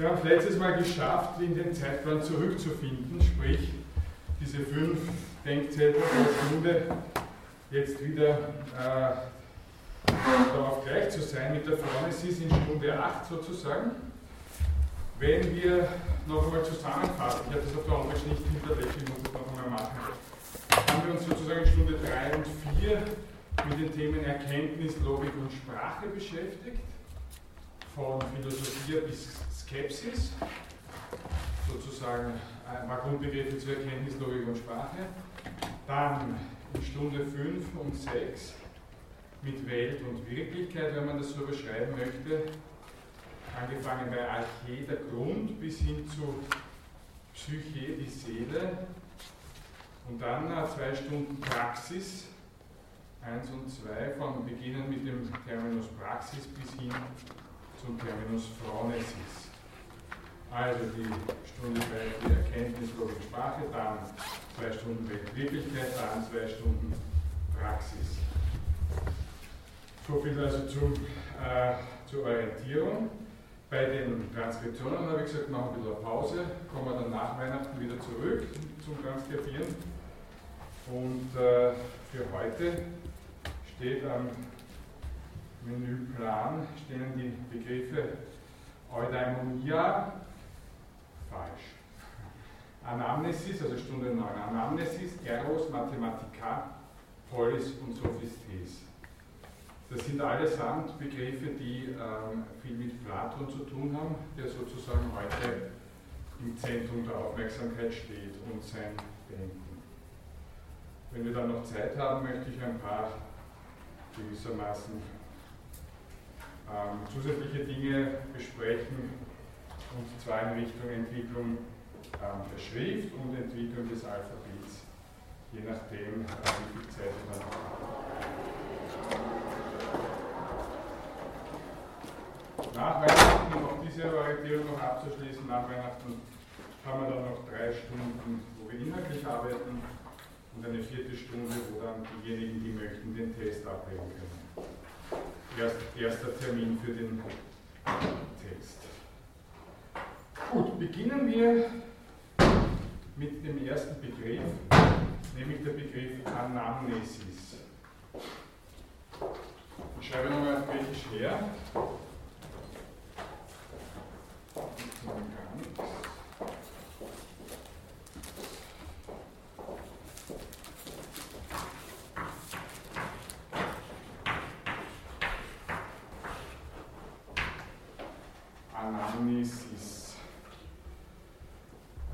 Wir haben es letztes Mal geschafft, in den Zeitplan zurückzufinden, sprich diese fünf Denkzettel pro Stunde jetzt wieder äh, darauf gleich zu sein mit der Phronesis in Stunde 8 sozusagen. Wenn wir noch einmal zusammenfassen, ich habe das auf der Homepage nicht hinterlegt, ich muss das noch einmal machen, haben wir uns sozusagen in Stunde 3 und 4 mit den Themen Erkenntnis, Logik und Sprache beschäftigt, von Philosophie bis Skepsis, sozusagen ein paar Grundbegriffe zur Erkenntnis, Logik und Sprache. Dann in Stunde 5 und 6 mit Welt und Wirklichkeit, wenn man das so beschreiben möchte, angefangen bei Arche, der Grund, bis hin zu Psyche, die Seele. Und dann zwei Stunden Praxis, 1 und 2, von beginnen mit dem Terminus Praxis bis hin zum Terminus Phronesis. Also die Stunde 3 die Erkenntnis, Logik, Sprache, dann zwei Stunden Wirklichkeit, dann zwei Stunden Praxis. So viel also zum, äh, zur Orientierung. Bei den Transkriptionen habe ich gesagt, machen wir ein bisschen Pause, kommen wir dann nach Weihnachten wieder zurück zum Transkribieren. Und äh, für heute steht am Menüplan stehen die Begriffe Eudaimonia, falsch. Anamnesis, also Stunde 9, Anamnesis, Eros, Mathematika, Polis und Sophistes. Das sind allesamt Begriffe, die ähm, viel mit Platon zu tun haben, der sozusagen heute im Zentrum der Aufmerksamkeit steht und sein Denken. Wenn wir dann noch Zeit haben, möchte ich ein paar gewissermaßen ähm, zusätzliche Dinge besprechen, und zwar in Richtung Entwicklung ähm, der Schrift und Entwicklung des Alphabets, je nachdem, wie viel Zeit wir dann haben. Nach Weihnachten, um diese Orientierung noch abzuschließen, nach Weihnachten haben wir dann noch drei Stunden, wo wir inhaltlich arbeiten und eine vierte Stunde, wo dann diejenigen, die möchten, den Test ablegen können. Erst, erster Termin für den Test. Gut, beginnen wir mit dem ersten Begriff, nämlich der Begriff Anamnesis. Ich schreibe nochmal auf Griechisch her. Anamnesis.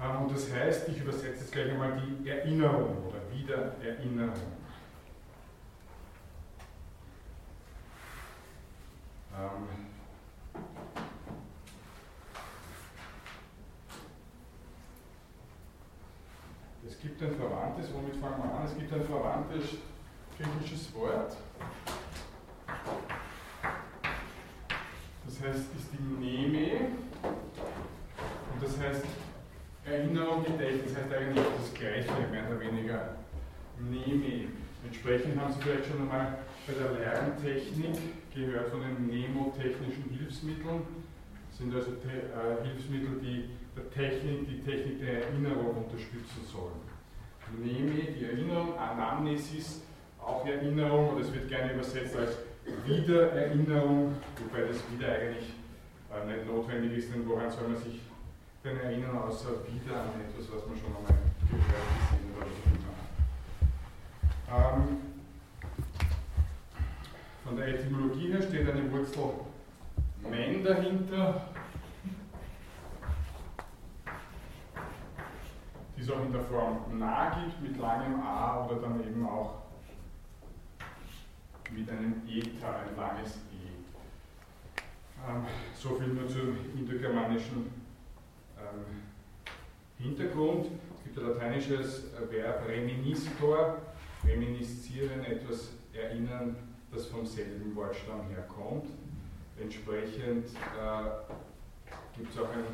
Ähm, und das heißt, ich übersetze jetzt gleich einmal die Erinnerung oder Wiedererinnerung. Ähm, es gibt ein verwandtes, womit fangen wir an? Es gibt ein verwandtes griechisches Wort. Das heißt, ist die Neme. Und das heißt, Erinnerung, Gedächtnis heißt eigentlich das Gleiche, mehr oder weniger. Neme. Entsprechend haben Sie vielleicht schon einmal bei der Lerntechnik gehört von den nemotechnischen Hilfsmitteln. Das sind also äh, Hilfsmittel, die der Technik, die Technik der Erinnerung unterstützen sollen. Neme, die Erinnerung, Anamnesis, auch Erinnerung, und es wird gerne übersetzt als Wiedererinnerung, wobei das wieder eigentlich äh, nicht notwendig ist, denn woran soll man sich denn erinnern, außer wieder an etwas, was man schon einmal gehört, gesehen oder so ähm, Von der Etymologie her steht eine Wurzel Men dahinter, die es auch in der Form nah gibt, mit langem A oder dann eben auch mit einem Eta, ein langes E. Ähm, so viel nur zum indogermanischen ähm, Hintergrund. Es gibt ein lateinisches Verb reministor, reminiszieren, etwas erinnern, das vom selben Wortstamm herkommt. Entsprechend äh, gibt es auch ein,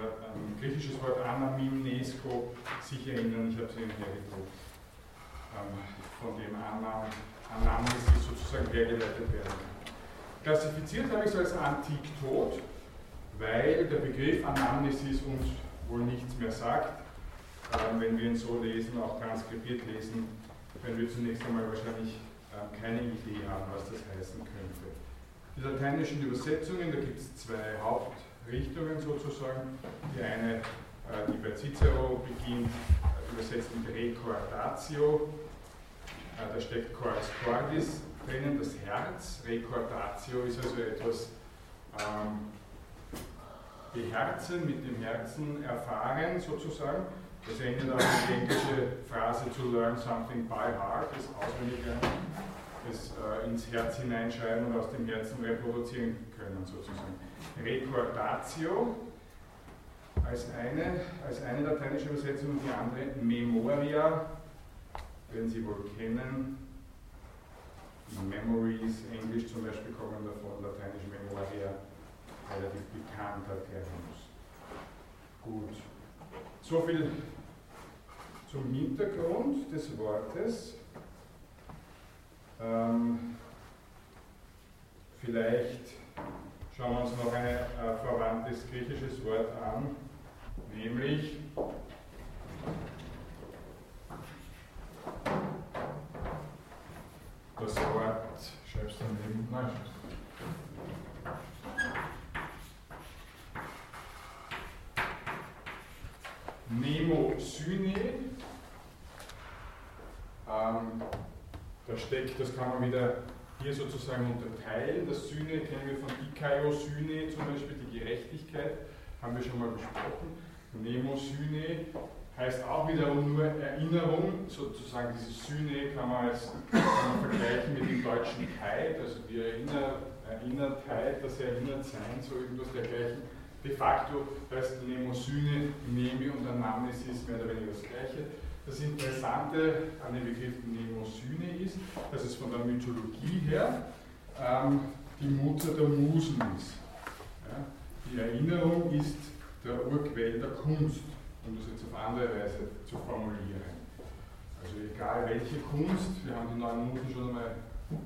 ein, griechisches Wort anamimnesko, sich erinnern, ich habe es Ihnen hergedruckt, ähm, von dem Anam Anamnesis sozusagen hergeleitet werden kann. Klassifiziert habe ich es als Antik-Tot, weil der Begriff Anamnesis uns wohl nichts mehr sagt. Ähm, wenn wir ihn so lesen, auch transkribiert lesen, werden wir zunächst einmal wahrscheinlich ähm, keine Idee haben, was das heißen könnte. Die lateinischen Übersetzungen, da gibt es zwei Hauptrichtungen sozusagen. Die eine, äh, die bei Cicero beginnt, äh, übersetzt mit Recordatio. Äh, da steckt Cors Cordis drinnen, das Herz. Recordatio ist also etwas ähm, beherzen, mit dem Herzen erfahren sozusagen. Das erinnert auch die englische Phrase to learn something by heart, das auswendig lernen, das äh, ins Herz hineinschreiben und aus dem Herzen reproduzieren können sozusagen. Recordatio als eine, als eine lateinische Übersetzung und die andere Memoria, werden Sie wohl kennen. Memories, Englisch zum Beispiel kommen davon, lateinisch Memoria, relativ bekannter Terminus. Gut. So viel zum Hintergrund des Wortes. Ähm, vielleicht schauen wir uns noch ein äh, verwandtes griechisches Wort an, nämlich das Wort, schreibst du daneben? Nein, Nemosyne. Ähm, da steckt, das kann man wieder hier sozusagen unterteilen. Das Syne kennen wir von Ikaiosyne, zum Beispiel die Gerechtigkeit, haben wir schon mal besprochen. Nemosyne heißt auch wiederum nur Erinnerung, sozusagen diese Syne kann man, als, kann man vergleichen mit dem deutschen Tide, also die Erinner, Erinnertheit, das Erinnertsein, so irgendwas dergleichen de facto heißt Mnemosyne, Mnemi und Anamnesis mehr oder weniger das Gleiche. Das Interessante an dem Begriff Mnemosyne ist, dass es von der Mythologie her ähm, die Mutter der Musen ist. Ja? Die Erinnerung ist der Urquell der Kunst, um das jetzt auf andere Weise zu formulieren. Also egal welche Kunst, wir haben die neuen Musen schon einmal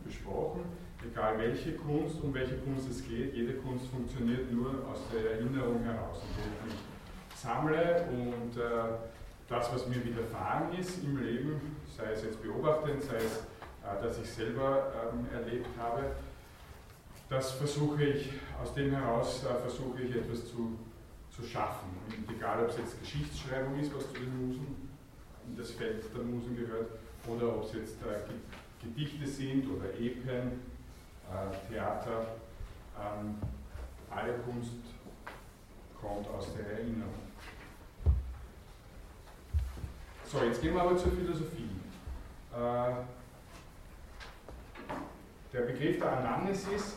besprochen, egal welche Kunst, um welche Kunst es geht, jede Kunst funktioniert nur aus der Erinnerung heraus. Und wenn ich sammle und äh, das, was mir widerfahren ist im Leben, sei es jetzt beobachtend, sei es, äh, dass ich selber ähm, erlebt habe, das versuche ich, aus dem heraus äh, versuche ich etwas zu, zu schaffen. Und egal, ob es jetzt Geschichtsschreibung ist, was zu den Musen, in das Feld der Musen gehört, oder ob es jetzt äh, Gedichte sind oder Epen äh, Theater, ähm, alle Kunst kommt aus der Erinnerung. So, jetzt gehen wir aber zur Philosophie. Äh, der Begriff der Anamnesis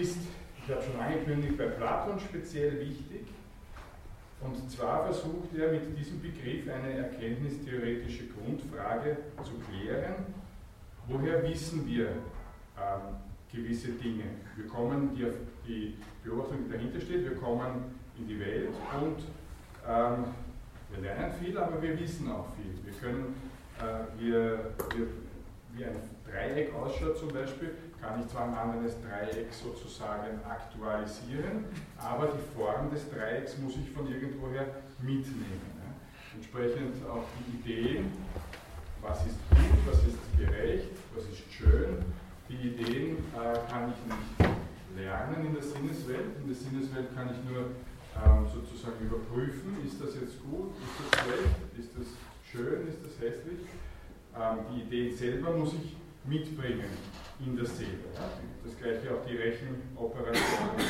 ist, ich habe schon angekündigt, bei Platon speziell wichtig. Und zwar versucht er mit diesem Begriff eine erkenntnistheoretische Grundfrage zu klären. Woher wissen wir, ähm, gewisse Dinge. Wir kommen, die, die Beobachtung, die dahinter steht, wir kommen in die Welt und ähm, wir lernen viel, aber wir wissen auch viel. Wir können, äh, wir, wir, wie ein Dreieck ausschaut zum Beispiel, kann ich zwar ein anderes Dreieck sozusagen aktualisieren, aber die Form des Dreiecks muss ich von irgendwoher mitnehmen. Ne? Entsprechend auch die Ideen, was ist gut, was ist gerecht, was ist schön, die Ideen äh, kann ich nicht lernen in der Sinneswelt. In der Sinneswelt kann ich nur sozusagen überprüfen, ist das jetzt gut, ist das schlecht, ist das schön, ist das hässlich. Ähm, die Idee selber muss ich mitbringen in Seele. Ja? Das gleiche auch die Rechenoperationen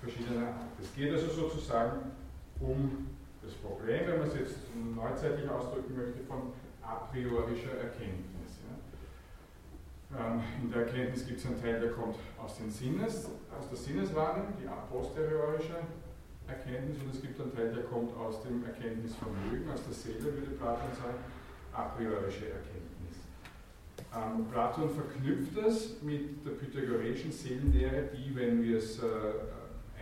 verschiedener Art. Es geht also sozusagen um das Problem, wenn man es jetzt neuzeitlich ausdrücken möchte, von a priorischer Erkenntnis. Ähm, in der Erkenntnis gibt es einen Teil, der kommt aus, den Sinnes, aus der Sinneswahrnehmung, die a posteriorische Erkenntnis, und es gibt einen Teil, der kommt aus dem Erkenntnisvermögen, aus der Seele, würde Platon sagen, a priorische Erkenntnis. Ähm, Platon verknüpft das mit der pythagoreischen Seelenlehre, die, wenn wir es äh,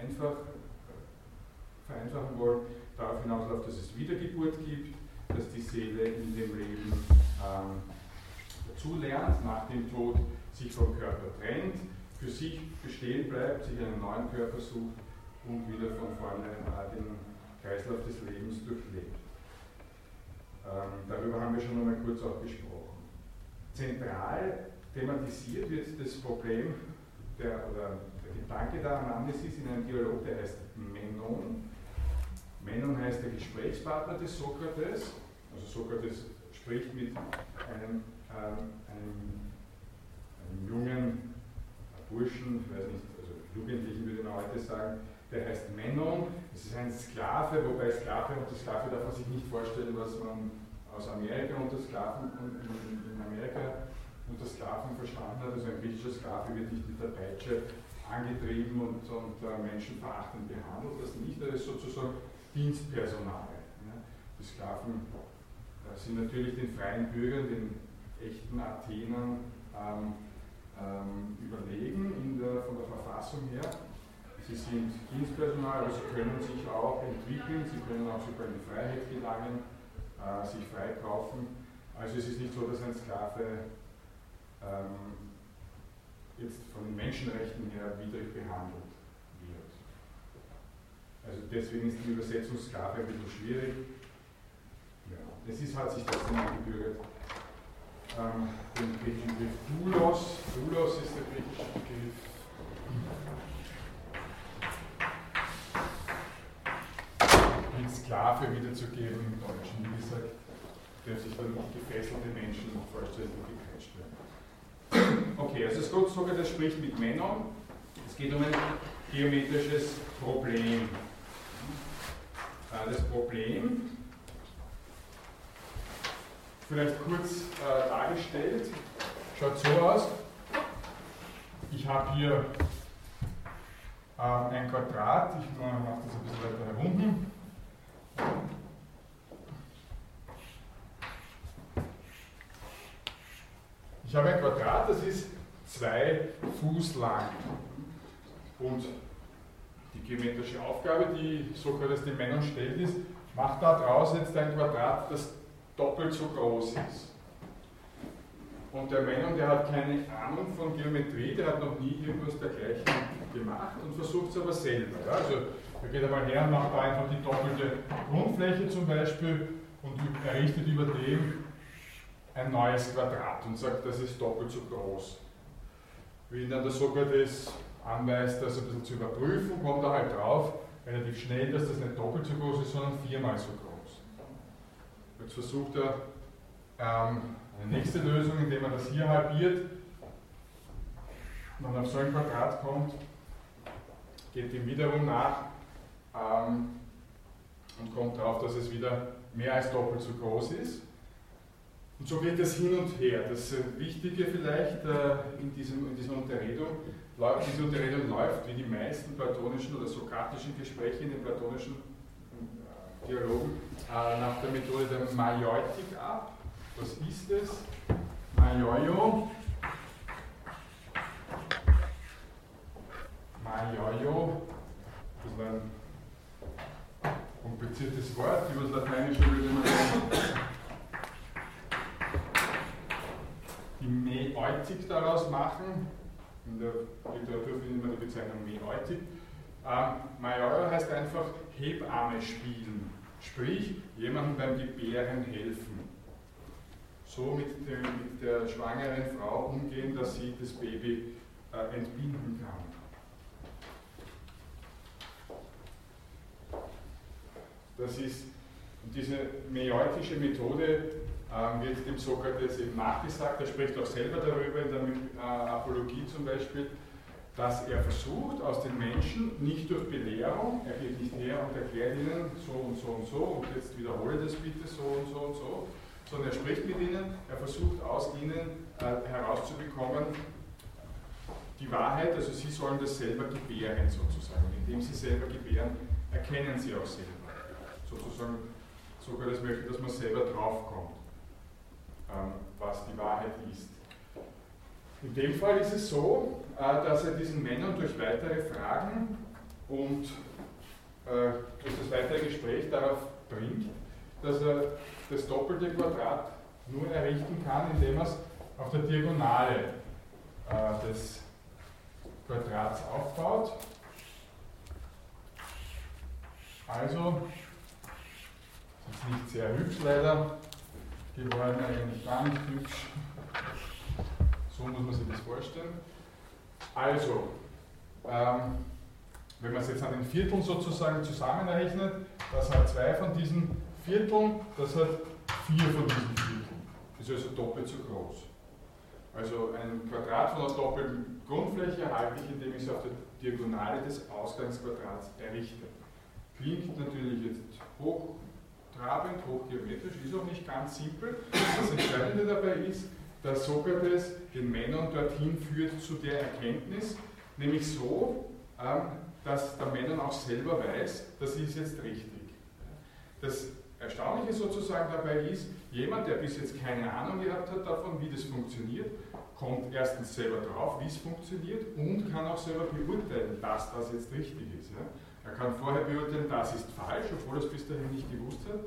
einfach äh, vereinfachen wollen, darauf hinausläuft, dass es Wiedergeburt gibt, dass die Seele in dem Leben ähm, dazulernt, nach dem Tod sich vom Körper trennt, für sich bestehen bleibt, sich einen neuen Körper sucht und wieder von vorne den Kreislauf des Lebens durchlebt. Ähm, darüber haben wir schon einmal kurz auch gesprochen. Zentral thematisiert wird das Problem der, oder der Gedanke der Anamnesis in einem Dialog, der heißt Menon. Menon heißt der Gesprächspartner des Sokrates. Also Sokrates spricht mit einem, ähm, einem, einem jungen Burschen, ich weiß nicht, also Jugendlichen würde man heute sagen, der heißt Menon. Es ist ein Sklave, wobei Sklave und Sklave darf man sich nicht vorstellen, was man aus Amerika unter Sklaven in, in Amerika unter Sklaven verstanden hat. Also ein griechischer Sklave wird nicht mit der Peitsche angetrieben und, und äh, menschenverachtend behandelt. Das nicht, das ist sozusagen Dienstpersonal. Ja. Die Sklaven äh, sind natürlich den freien Bürgern, den echten Athenern ähm, ähm, überlegen der, von der Verfassung her. Sie sind Dienstpersonal, aber sie können sich auch entwickeln, sie können auch sogar in die Freiheit gelangen, äh, sich freikaufen. Also es ist nicht so, dass ein Sklave ähm, jetzt von den Menschenrechten her widrig behandelt wird. Also deswegen ist die Übersetzung Sklave ein bisschen schwierig. Ja, es ist, hat sich das dann eingebürgert. Ähm, den griechischen Begriff Doulos, Doulos ist der griechische Begriff mit Sklave wiederzugeben im Deutschen. Wie gesagt, der sich dann gefesselte Menschen vollständig gequetscht werden. Okay, also Sokrates spricht mit Männern. Es geht um ein geometrisches Problem. Äh, das Problem, vielleicht kurz äh, dargestellt, schaut so aus. Ich habe hier ähm, ein Quadrat, ich mache das ein bisschen weiter herunten. Ich habe ein Quadrat, das ist zwei Fuß lang. Und die geometrische Aufgabe, die Sokrates den Männern stellt, ist, macht daraus jetzt ein Quadrat, das doppelt so groß ist. Und der Meinung, der hat keine Ahnung von Geometrie, der hat noch nie irgendwas dergleichen gemacht und versucht es aber selber. Also er geht einmal her und macht da einfach die doppelte Grundfläche zum Beispiel und errichtet über dem ein neues Quadrat und sagt, das ist doppelt so groß. Wie ihn dann der Sokrates anweist, das ein bisschen zu überprüfen, kommt er halt drauf, relativ schnell, dass das nicht doppelt so groß ist, sondern viermal so groß. Jetzt versucht er ähm, eine nächste Lösung, indem er das hier halbiert und auf so ein Quadrat kommt, geht dem wiederum nach ähm, und kommt darauf, dass es wieder mehr als doppelt so groß ist. Und so geht es hin und her. Das Wichtige vielleicht äh, in, diesem, in dieser Unterredung, diese Unterredung läuft wie die meisten platonischen oder sokratischen Gespräche in den platonischen äh, Dialogen äh, nach der Methode der Majeutik ab. Was ist es? Majoio. Majoio. Das ist ein kompliziertes Wort. Über das Lateinische würde man sagen, die Mäeutik daraus machen. In der Literatur findet man die Bezeichnung Mäeutik. Ähm, Major heißt einfach Hebamme spielen, sprich jemandem beim Gebären helfen so mit, dem, mit der schwangeren Frau umgehen, dass sie das Baby äh, entbinden kann. Das ist diese meieutische Methode ähm, wird dem Sokrates eben nachgesagt. Er spricht auch selber darüber in der äh, Apologie zum Beispiel, dass er versucht, aus den Menschen nicht durch Belehrung, er geht nicht her und erklärt ihnen so und so und so und jetzt wiederhole das bitte so und so und so, sondern er spricht mit ihnen, er versucht aus ihnen äh, herauszubekommen, die Wahrheit, also sie sollen das selber gebären sozusagen. Indem sie selber gebären, erkennen sie auch selber. Sozusagen sogar das möchte, dass man selber draufkommt, ähm, was die Wahrheit ist. In dem Fall ist es so, äh, dass er diesen Männern durch weitere Fragen und äh, durch das weitere Gespräch darauf bringt, dass er das doppelte Quadrat nur errichten kann, indem er es auf der Diagonale äh, des Quadrats aufbaut. Also, nicht sehr hübsch leider geworden, eigentlich gar nicht hübsch. So muss man sich das vorstellen. Also, ähm, wenn man es jetzt an den Vierteln sozusagen zusammenrechnet, das hat zwei von diesen Vierteln, das hat vier von diesen Vierteln. Das ist also doppelt so groß. Also ein Quadrat von einer doppelten Grundfläche erhalte ich, indem ich es auf der Diagonale des Ausgangsquadrats errichte. Klingt natürlich jetzt hochtrabend, hochgeometrisch, ist auch nicht ganz simpel. Das Entscheidende dabei ist, dass Sokrates den Männern dorthin führt zu der Erkenntnis, nämlich so, ähm, dass der Männern auch selber weiß, das ist jetzt richtig. Das Erstaunliche sozusagen dabei ist, jemand, der bis jetzt keine Ahnung gehabt hat davon, wie das funktioniert, kommt erstens selber drauf, wie es funktioniert und kann auch selber beurteilen, dass das jetzt richtig ist. Er kann vorher beurteilen, das ist falsch, obwohl er es bis dahin nicht gewusst hat,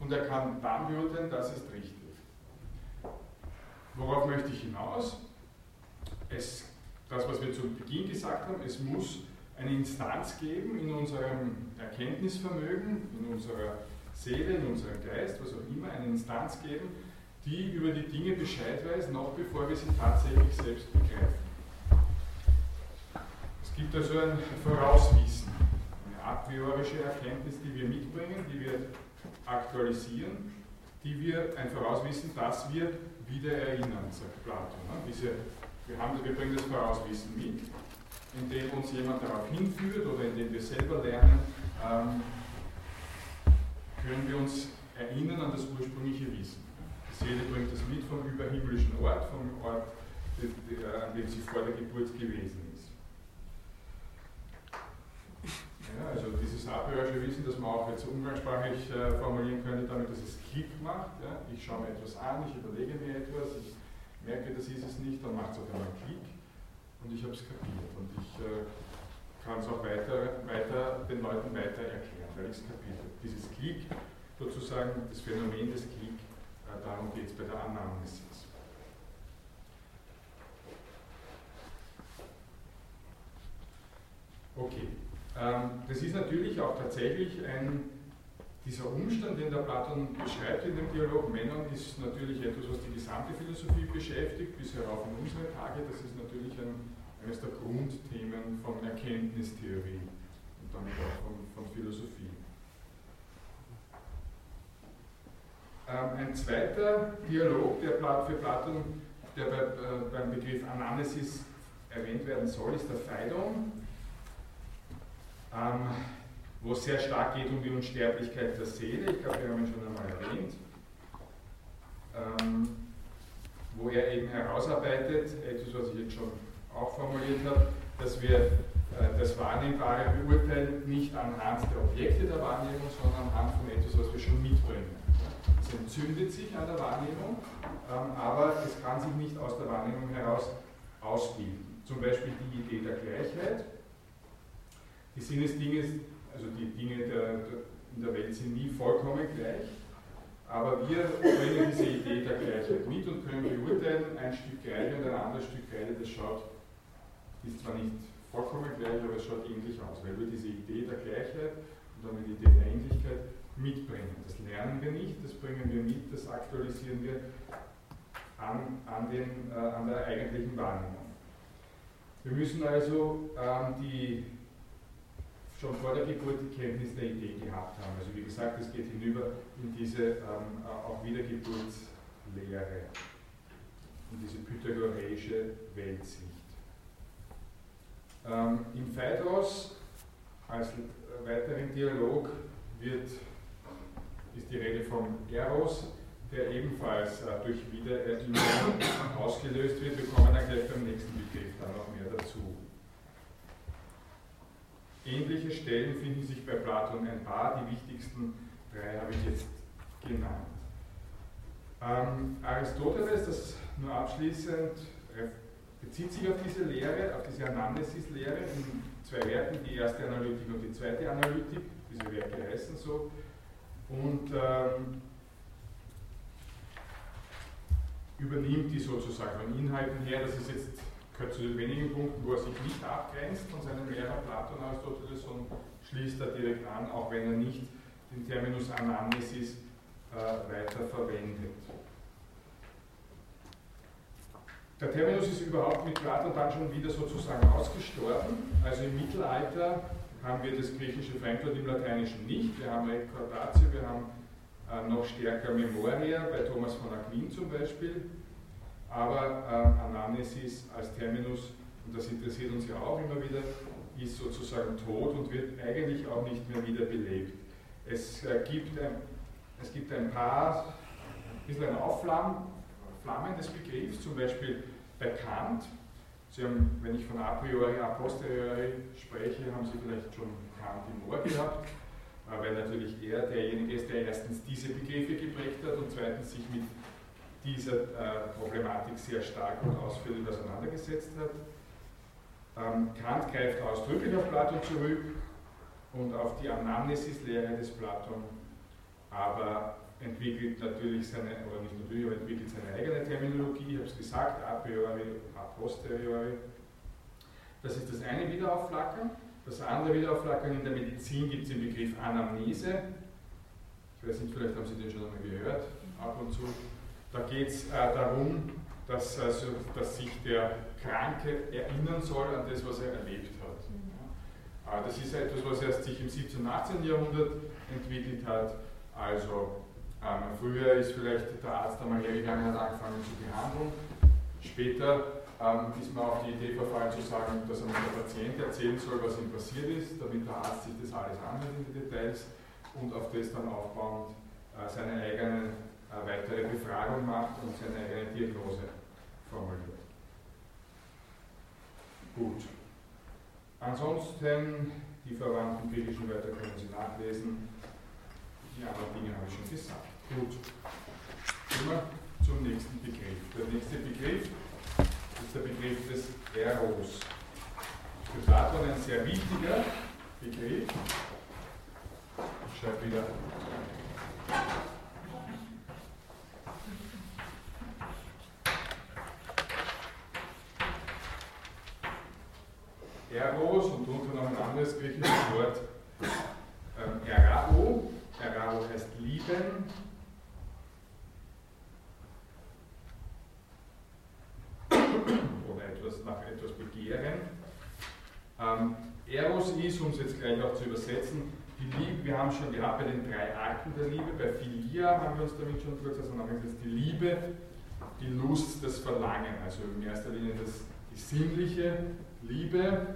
und er kann dann beurteilen, das ist richtig. Worauf möchte ich hinaus? Es, das, was wir zu Beginn gesagt haben, es muss eine Instanz geben in unserem Erkenntnisvermögen, in unserer Seele, in unserem Geist, was auch immer, eine Instanz geben, die über die Dinge Bescheid weiß, noch bevor wir sie tatsächlich selbst begreifen. Es gibt also ein Vorauswissen, a priorische Erkenntnis, die wir mitbringen, die wir aktualisieren, die wir ein Vorauswissen, das wir wieder erinnern, sagt Platon. Ne? Diese, wir, haben, wir bringen das Vorauswissen mit, indem uns jemand darauf hinführt oder indem wir selber lernen, ähm, können wir uns erinnern an das ursprüngliche Wissen. Die Seele bringt das mit vom überhimmlischen Ort, vom Ort, an dem sie vor der Geburt gewesen ist. Ja, also dieses apriorische Wissen, das man auch jetzt umgangssprachlich äh, formulieren könnte, damit dass es Klick macht. Ja? Ich schaue mir etwas an, ich überlege mir etwas, ich merke, das ist es nicht, dann macht es auf einmal Klick und ich habe es kapiert. Und ich äh, kann es auch weiter, weiter den Leuten weiter erklären, weil ich es kapiert habe. Dieses Klick, sozusagen das Phänomen des Klick, äh, darum geht es bei der Anamnesis. Okay, ähm, das ist natürlich auch tatsächlich ein, dieser Umstand, den der Platon beschreibt in dem Dialog Männern, ist natürlich etwas, was die gesamte Philosophie beschäftigt, bis herauf in unsere Tage. Das ist natürlich ein eines der Grundthemen von Erkenntnistheorie und damit auch von, von Philosophie. Ähm, ein zweiter Dialog, der für Platon, der bei, äh, beim Begriff Ananesis erwähnt werden soll, ist der Phaidon, ähm, wo es sehr stark geht um die Unsterblichkeit der Seele. Ich glaube, wir haben ihn schon einmal erwähnt. Ähm, wo er eben herausarbeitet, etwas, was ich jetzt schon auch formuliert habe, dass wir äh, das Wahrnehmbare beurteilen nicht anhand der Objekte der Wahrnehmung, sondern anhand von etwas, was wir schon mitbringen. Es entzündet sich an der Wahrnehmung, ähm, aber es kann sich nicht aus der Wahrnehmung heraus ausbilden. Zum Beispiel die Idee der Gleichheit. Die Sinnesdinge, also die Dinge der, der, in der Welt sind nie vollkommen gleich, aber wir bringen diese Idee der Gleichheit mit und können beurteilen, ein Stück Kreide und ein anderes Stück Kreide, das schaut ist zwar nicht vollkommen gleich, aber es schaut ähnlich aus, weil wir diese Idee der Gleichheit und dann die Idee der Ähnlichkeit mitbringen. Das lernen wir nicht, das bringen wir mit, das aktualisieren wir an, an, den, äh, an der eigentlichen Wahrnehmung. Wir müssen also ähm, die schon vor der Geburt die Kenntnis der Idee gehabt haben. Also wie gesagt, es geht hinüber in diese ähm, auch Wiedergeburtslehre, in diese pythagoreische Weltsicht. Ähm, Im Phaedros, als weiteren Dialog, wird, ist die Rede vom Eros, der ebenfalls äh, durch Wiedererinnerung ausgelöst wird. Wir kommen dann gleich beim nächsten Begriff dann noch mehr dazu. Ähnliche Stellen finden sich bei Platon ein paar, die wichtigsten drei habe ich jetzt genannt. Ähm, Aristoteles, das nur abschließend bezieht sich auf diese Lehre, auf diese Anamnesis-Lehre in zwei Werken, die erste Analytik und die zweite Analytik. Diese Werke heißen so. Und ähm, übernimmt die sozusagen von Inhalten her. Das ist jetzt gehört zu den wenigen Punkten, wo er sich nicht abgrenzt von seinem Lehrer Platon Aristoteles und schließt da direkt an, auch wenn er nicht den Terminus Anamnesis äh, weiter verwendet. Der Terminus ist überhaupt mit Platon dann schon wieder sozusagen ausgestorben. Also im Mittelalter haben wir das griechische Fremdwort im Lateinischen nicht. Wir haben Rekordatio, wir haben äh, noch stärker Memoria, bei Thomas von Aquin zum Beispiel. Aber äh, Anamnesis als Terminus, und das interessiert uns ja auch immer wieder, ist sozusagen tot und wird eigentlich auch nicht mehr wiederbelebt. Es, äh, gibt, ein, es gibt ein paar, ein bisschen ein Aufflammen des Begriffs, zum Beispiel bei Kant. Sie haben, wenn ich von a priori, a posteriori spreche, haben Sie vielleicht schon Kant im Ohr gehabt, äh, weil natürlich er derjenige ist, der erstens diese Begriffe geprägt hat und zweitens sich mit dieser äh, Problematik sehr stark und ausführlich auseinandergesetzt hat. Ähm, Kant greift ausdrücklich auf Platon zurück und auf die Anamnesis-Lehre des Platon, aber entwickelt natürlich seine, oder nicht natürlich, aber entwickelt seine eigene Terminologie, ich habe es gesagt, a priori, a posteriori. Das ist das eine Wiederaufflackern. Das andere Wiederaufflackern in der Medizin gibt es den Begriff Anamnese. Ich weiß nicht, vielleicht haben Sie den schon einmal gehört, ab und zu. Da geht es äh, darum, dass, also, dass sich der Kranke erinnern soll an das, was er erlebt hat. Ja. Das ist etwas, was erst sich im 17. und 18. Jahrhundert entwickelt hat. Also ähm, früher ist vielleicht der Arzt einmal hergegangen und hat angefangen zu behandeln. Später ähm, ist man auf die Idee verfallen zu sagen, dass einmal der Patient erzählen soll, was ihm passiert ist, damit der Arzt sich das alles anhört in die Details und auf das dann aufbauend äh, seine eigene äh, weitere Befragung macht und seine eigene Diagnose formuliert. Gut. Ansonsten, die verwandten griechischen Wörter können Sie nachlesen. Die anderen Dinge habe ich schon gesagt. Gut. Wir zum nächsten Begriff. Der nächste Begriff ist der Begriff des Eros. Für Platon ein sehr wichtiger Begriff. Ich schreibe wieder Eros und drunter noch ein anderes griechisches Wort, ähm, Erao. Erao heißt lieben. Oder etwas nach etwas begehren. Ähm, Eros ist, um es jetzt gleich auch zu übersetzen, die Liebe, wir haben schon gehabt bei den drei Arten der Liebe, bei Philia haben wir uns damit schon kurz auseinandergesetzt, die Liebe, die Lust, das Verlangen, also in erster Linie das, die sinnliche Liebe,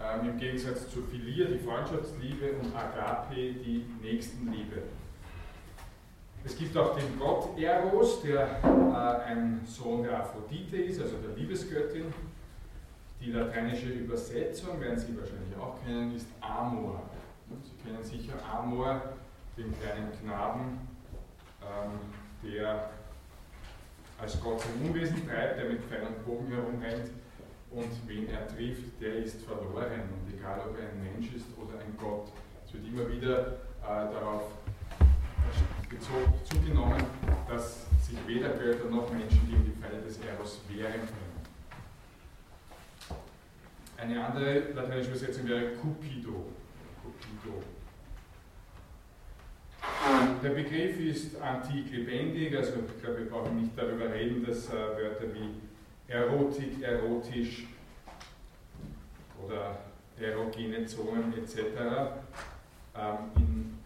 ähm, im Gegensatz zu Philia, die Freundschaftsliebe, und Agape, die Nächstenliebe. Es gibt auch den Gott Eros, der äh, ein Sohn der Aphrodite ist, also der Liebesgöttin. Die lateinische Übersetzung, werden Sie wahrscheinlich auch kennen, ist Amor. Sie kennen sicher Amor, den kleinen Knaben, ähm, der als Gott sein Unwesen treibt, der mit Pfeil und Bogen herumrennt und wen er trifft, der ist verloren. Und egal ob er ein Mensch ist oder ein Gott, es wird immer wieder äh, darauf zugenommen, dass sich weder Götter noch Menschen gegen die Pfeile des Eros wehren können. Eine andere lateinische Übersetzung wäre Cupido. Cupido. Der Begriff ist antik lebendig, also ich glaube, wir brauchen nicht darüber reden, dass äh, Wörter wie Erotik, erotisch oder erogene Zonen etc. Ähm, in,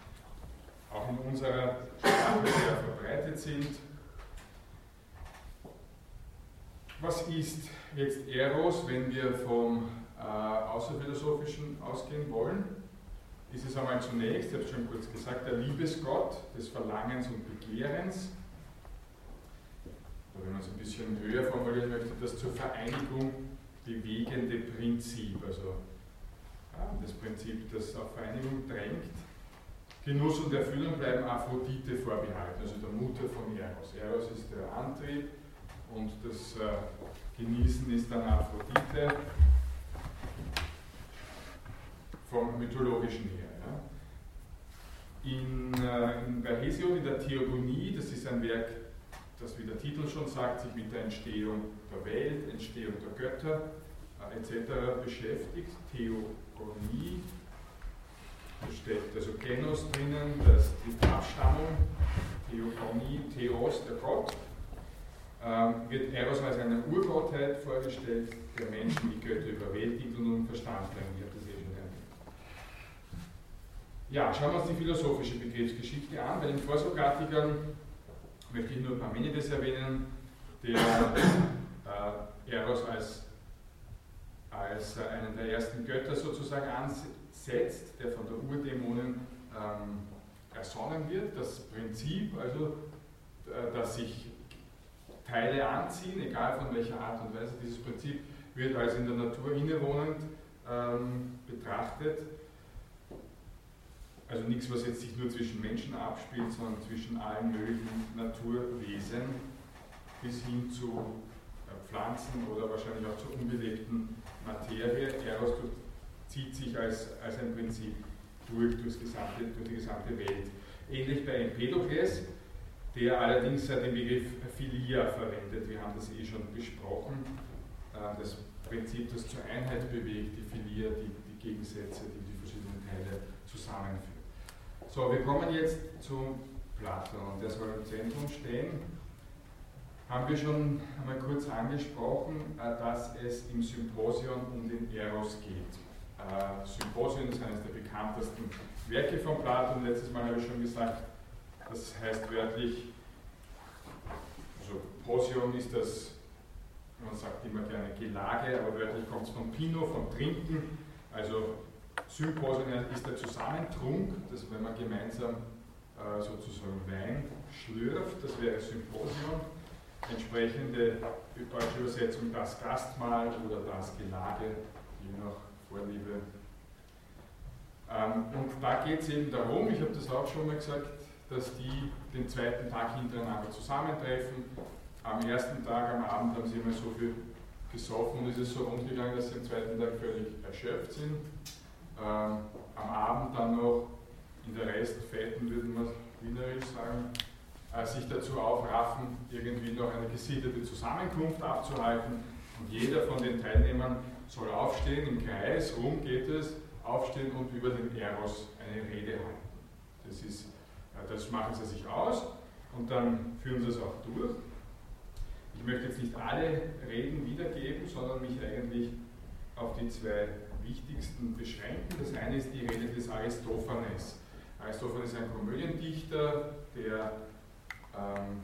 auch in unserer Sprache sehr verbreitet sind. Was ist jetzt Eros, wenn wir vom äh, Außerphilosophischen ausgehen wollen? Ist es einmal zunächst, ich habe es schon kurz gesagt, der Liebesgott des Verlangens und Begehrens wenn man es ein bisschen höher formulieren möchte, das zur Vereinigung bewegende Prinzip, also das Prinzip, das auf Vereinigung drängt. Genuss und Erfüllung bleiben Aphrodite vorbehalten, also der Mutter von Eros. Eros ist der Antrieb und das äh, Genießen ist dann Aphrodite vom mythologischen her. In, äh, in, bei Hesiod in der Theogonie, das ist ein Werk das wie der Titel schon sagt, sich mit der Entstehung der Welt, Entstehung der Götter äh, etc. beschäftigt. Theogonie, da steht also Genos drinnen, das ist die Abstammung, Theogonie, Theos, der Gott. Ähm, wird Eros als eine Urgottheit vorgestellt, der Menschen die Götter überwältigt und um Verstand trainiert. Eh Ja, schauen wir uns die philosophische Begriffsgeschichte an. Bei den Vorsokratikern möchte ich nur Parmenides erwähnen, der äh, Eros als, als einen der ersten Götter sozusagen ansetzt, der von der Urdämonen ähm, ersonnen wird. Das Prinzip, also, äh, dass sich Teile anziehen, egal von welcher Art und Weise. Dieses Prinzip wird als in der Natur innewohnend ähm, betrachtet. Also nichts, was jetzt sich nur zwischen Menschen abspielt, sondern zwischen allen möglichen Naturwesen bis hin zu äh, Pflanzen oder wahrscheinlich auch zur unbelebten Materie. Eros zieht sich als, als ein Prinzip durch, gesamte, durch die gesamte Welt. Ähnlich bei Empedokles, der allerdings den Begriff Philia verwendet. Wir haben das eh schon besprochen. Äh, das Prinzip, das zur Einheit bewegt, die Philia, die, die Gegensätze, die die verschiedenen Teile zusammenführen. So, wir kommen jetzt zu Platon, der soll im Zentrum stehen. Haben wir schon einmal kurz angesprochen, äh, dass es im Symposion um den Eros geht. Äh, Symposion ist eines der bekanntesten Werke von Platon. Letztes Mal habe ich schon gesagt, das heißt wörtlich, also Posion ist das, man sagt immer gerne Gelage, aber wörtlich kommt es von Pino, vom Trinken. Also Symposion ist der Zusammentrunk, das wenn man gemeinsam äh, sozusagen Wein schlürft, das wäre Symposion. Entsprechende deutsche Übersetzung das Gastmahl oder das Gelage, je nach Vorliebe. Ähm, und da geht es eben darum, ich habe das auch schon mal gesagt, dass die den zweiten Tag hintereinander zusammentreffen. Am ersten Tag, am Abend haben sie immer so viel gesoffen und es ist so rund gegangen, dass sie am zweiten Tag völlig erschöpft sind. Ähm, am Abend dann noch in der Restfetten, würden wir wienerisch sagen, äh, sich dazu aufraffen, irgendwie noch eine gesittete Zusammenkunft abzuhalten. Und jeder von den Teilnehmern soll aufstehen, im Kreis, rum geht es, aufstehen und über den Eros eine Rede halten. Das ist das machen sie sich aus und dann führen sie es auch durch. Ich möchte jetzt nicht alle Reden wiedergeben, sondern mich eigentlich auf die zwei wichtigsten beschränken. Das eine ist die Rede des Aristophanes. Aristophanes ist ein Komödiendichter, der ähm,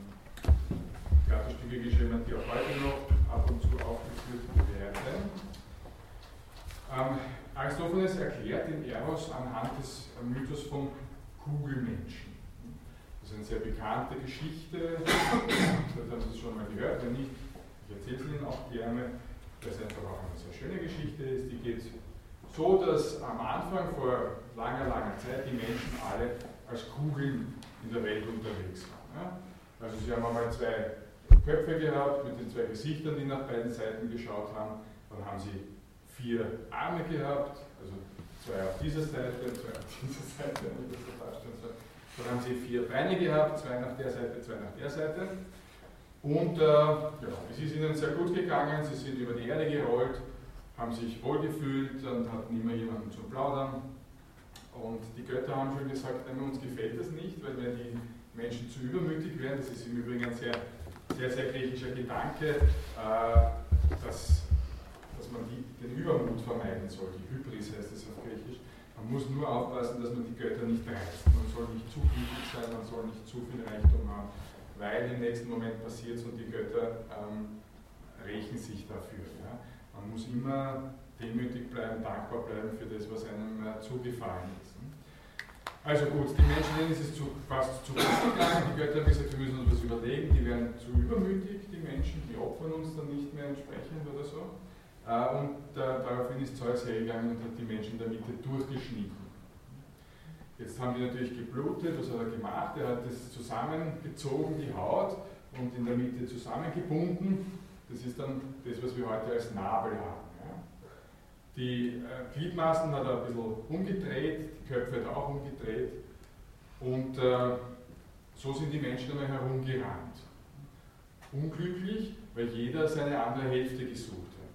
Theaterstücke geschrieben hat, die auch heute noch ab und zu aufgeführt werden. Ähm, Aristophanes erklärt den Eros anhand des Mythos vom Kugelmenschen. Das ist eine sehr bekannte Geschichte. Vielleicht haben Sie es schon mal gehört. Wenn nicht, ich erzähle es Ihnen auch gerne, weil es einfach auch eine sehr schöne Geschichte ist. Die geht so, dass am Anfang vor langer, langer Zeit die Menschen alle als Kugeln in der Welt unterwegs waren. Also sie haben einmal zwei Köpfe gehabt mit den zwei Gesichtern, die nach beiden Seiten geschaut haben. Dann haben sie vier Arme gehabt, also zwei auf dieser Seite, zwei auf dieser Seite, ich das so darstellen soll. Dann haben sie vier Beine gehabt, zwei nach der Seite, zwei nach der Seite. Und äh, ja, es ist ihnen sehr gut gegangen, sie sind über die Erde gerollt, haben sich wohlgefühlt und hatten immer jemanden zum Plaudern. Und die Götter haben schon gesagt, nein, uns gefällt das nicht, weil wenn die Menschen zu übermütig werden, das ist im Übrigen ein sehr, sehr, sehr griechischer Gedanke, äh, dass, dass man die, den Übermut vermeiden soll. Die Hybris heißt es auf Griechisch. Man muss nur aufpassen, dass man die Götter nicht reizt. Man soll nicht zu gütig sein, man soll nicht zu viel Reichtum haben, weil im nächsten Moment passiert es und die Götter ähm, rächen sich dafür. Ja. Man muss immer demütig bleiben, dankbar bleiben für das, was einem äh, zugefallen ist. Also gut, die Menschen, denen ist es zu, fast zu gegangen, die Götter haben gesagt, wir müssen uns was überlegen, die werden zu übermütig, die Menschen, die opfern uns dann nicht mehr entsprechend oder so. Äh, und daraufhin ist Zeus hergegangen und hat die Menschen in der Mitte durchgeschnitten. Jetzt haben die natürlich geblutet, was hat er gemacht? Er hat das zusammengezogen, die Haut, und in der Mitte zusammengebunden. Das ist dann das, was wir heute als Nabel haben. Die äh, Gliedmaßen hat er ein bisschen umgedreht, die Köpfe hat er auch umgedreht. Und äh, so sind die Menschen einmal herumgerannt. unglücklich, weil jeder seine andere Hälfte gesucht hat.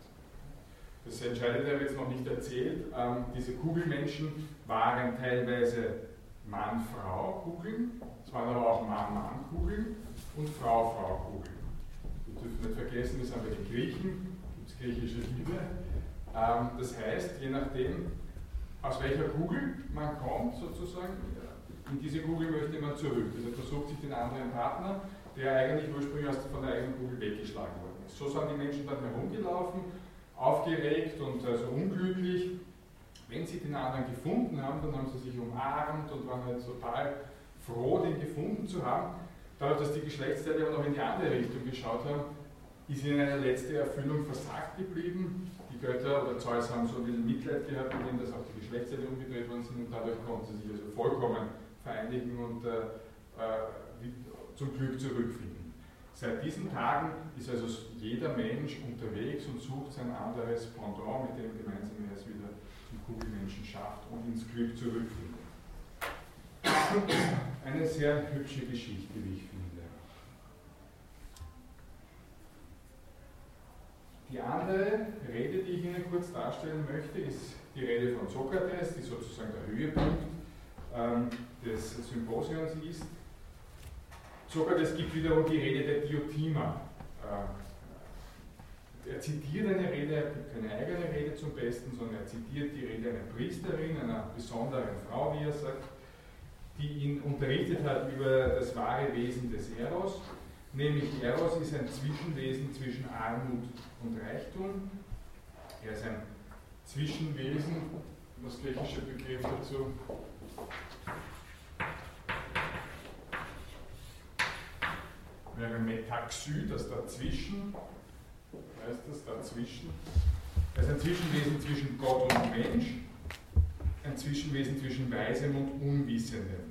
Das Entscheidende habe ich jetzt noch nicht erzählt. Ähm, diese Kugelmenschen waren teilweise Mann-Frau-Kugeln, es waren aber auch Mann-Mann-Kugeln und Frau-Frau-Kugeln. Wir dürfen nicht vergessen, das sind bei den Griechen, gibt es griechische Liebe. Ähm, das heißt, je nachdem, aus welcher Kugel man kommt, sozusagen, in diese Kugel möchte man zurück. Also versucht sich den anderen Partner, der eigentlich ursprünglich von der eigenen Kugel weggeschlagen worden ist. So sind die Menschen dann herumgelaufen, aufgeregt und also unglücklich. Wenn sie den anderen gefunden haben, dann haben sie sich umarmt und waren halt total froh, den gefunden zu haben. Dadurch, dass die Geschlechtsteile aber noch in die andere Richtung geschaut haben, ist ihnen eine letzte Erfüllung versagt geblieben. Die Götter oder Zeus haben so ein bisschen Mitleid gehabt, mit dem dass auch die Geschlechtsteile umgedreht worden sind und dadurch konnten sie sich also vollkommen vereinigen und äh, äh, zum Glück zurückfinden. Seit diesen Tagen ist also jeder Mensch unterwegs und sucht sein anderes Pendant, mit dem gemeinsam er es wieder zum Kugelmenschen schafft und ins Glück zurückfindet. Eine sehr hübsche Geschichte, wie ich finde. Die andere Rede, die ich Ihnen kurz darstellen möchte, ist die Rede von Sokrates, die sozusagen der Höhepunkt ähm, des Symposions ist. Sokrates gibt wiederum die Rede der Diotima. Äh, er zitiert eine Rede, er gibt keine eigene Rede zum Besten, sondern er zitiert die Rede einer Priesterin, einer besonderen Frau, wie er sagt, die ihn unterrichtet hat über das wahre Wesen des Eros. Nämlich Eros ist ein Zwischenwesen zwischen Armut und Reichtum. Er ist ein Zwischenwesen, was griechische Begriff dazu? wäre Metaxy, das dazwischen, heißt das dazwischen. Er ist ein Zwischenwesen zwischen Gott und Mensch, ein Zwischenwesen zwischen Weisem und Unwissendem.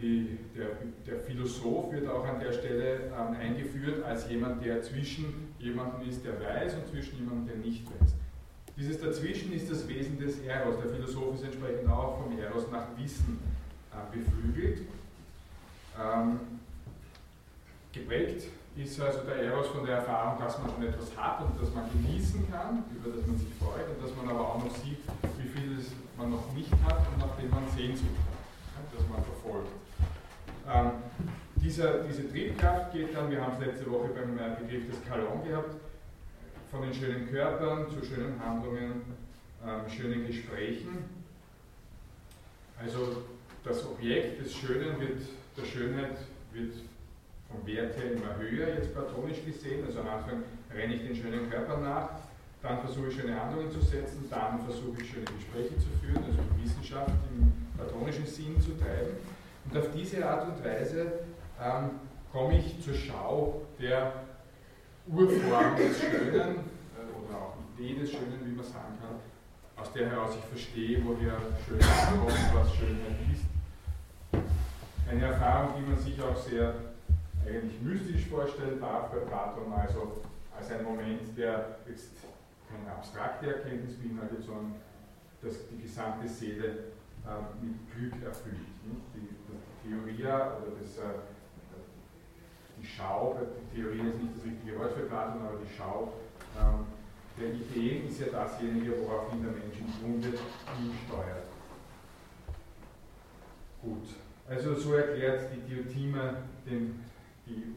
Die, der, der, Philosoph wird auch an der Stelle ähm, eingeführt als jemand, der zwischen jemandem ist, der weiß und zwischen jemandem, der nicht weiß. Dieses Dazwischen ist das Wesen des Eros. Der Philosoph ist entsprechend auch vom Eros nach Wissen äh, beflügelt. Ähm, geprägt ist also der Eros von der Erfahrung, dass man schon etwas hat und dass man genießen kann, über das man sich freut und dass man aber auch noch sieht, wie viel man noch nicht hat und nach dem man Sehnsucht hat, dass man verfolgt. Ähm, dieser, diese Triebkraft geht dann, wir haben es letzte Woche beim äh, Begriff des Kalon gehabt, von den schönen Körpern zu schönen Handlungen, ähm, schönen Gesprächen. Also das Objekt des Schönen wird der Schönheit wird vom Wert her immer höher, jetzt platonisch gesehen. Also am Anfang renne ich den schönen Körper nach, dann versuche ich schöne Handlungen zu setzen, dann versuche ich schöne Gespräche zu führen, also Wissenschaft im platonischen Sinn zu treiben. Und auf diese Art und Weise ähm, komme ich zur Schau der Urform des Schönen äh, oder auch Idee des Schönen, wie man sagen kann, aus der heraus ich verstehe, woher Schönheit kommt, was Schönheit ist eine Erfahrung, die man sich auch sehr eigentlich mystisch vorstellen darf bei Platon, also als ein Moment, der jetzt keine abstrakte Erkenntnis beinhaltet, sondern dass die gesamte Seele äh, mit Glück erfüllt. Die, die Theoria oder das, äh, die Schau, die Theorie ist nicht das richtige Wort für Platon, aber die Schau äh, der Ideen ist ja dasjenige, woraufhin der Mensch im Grunde steuert. Gut. Also so erklärt die Diotima den, die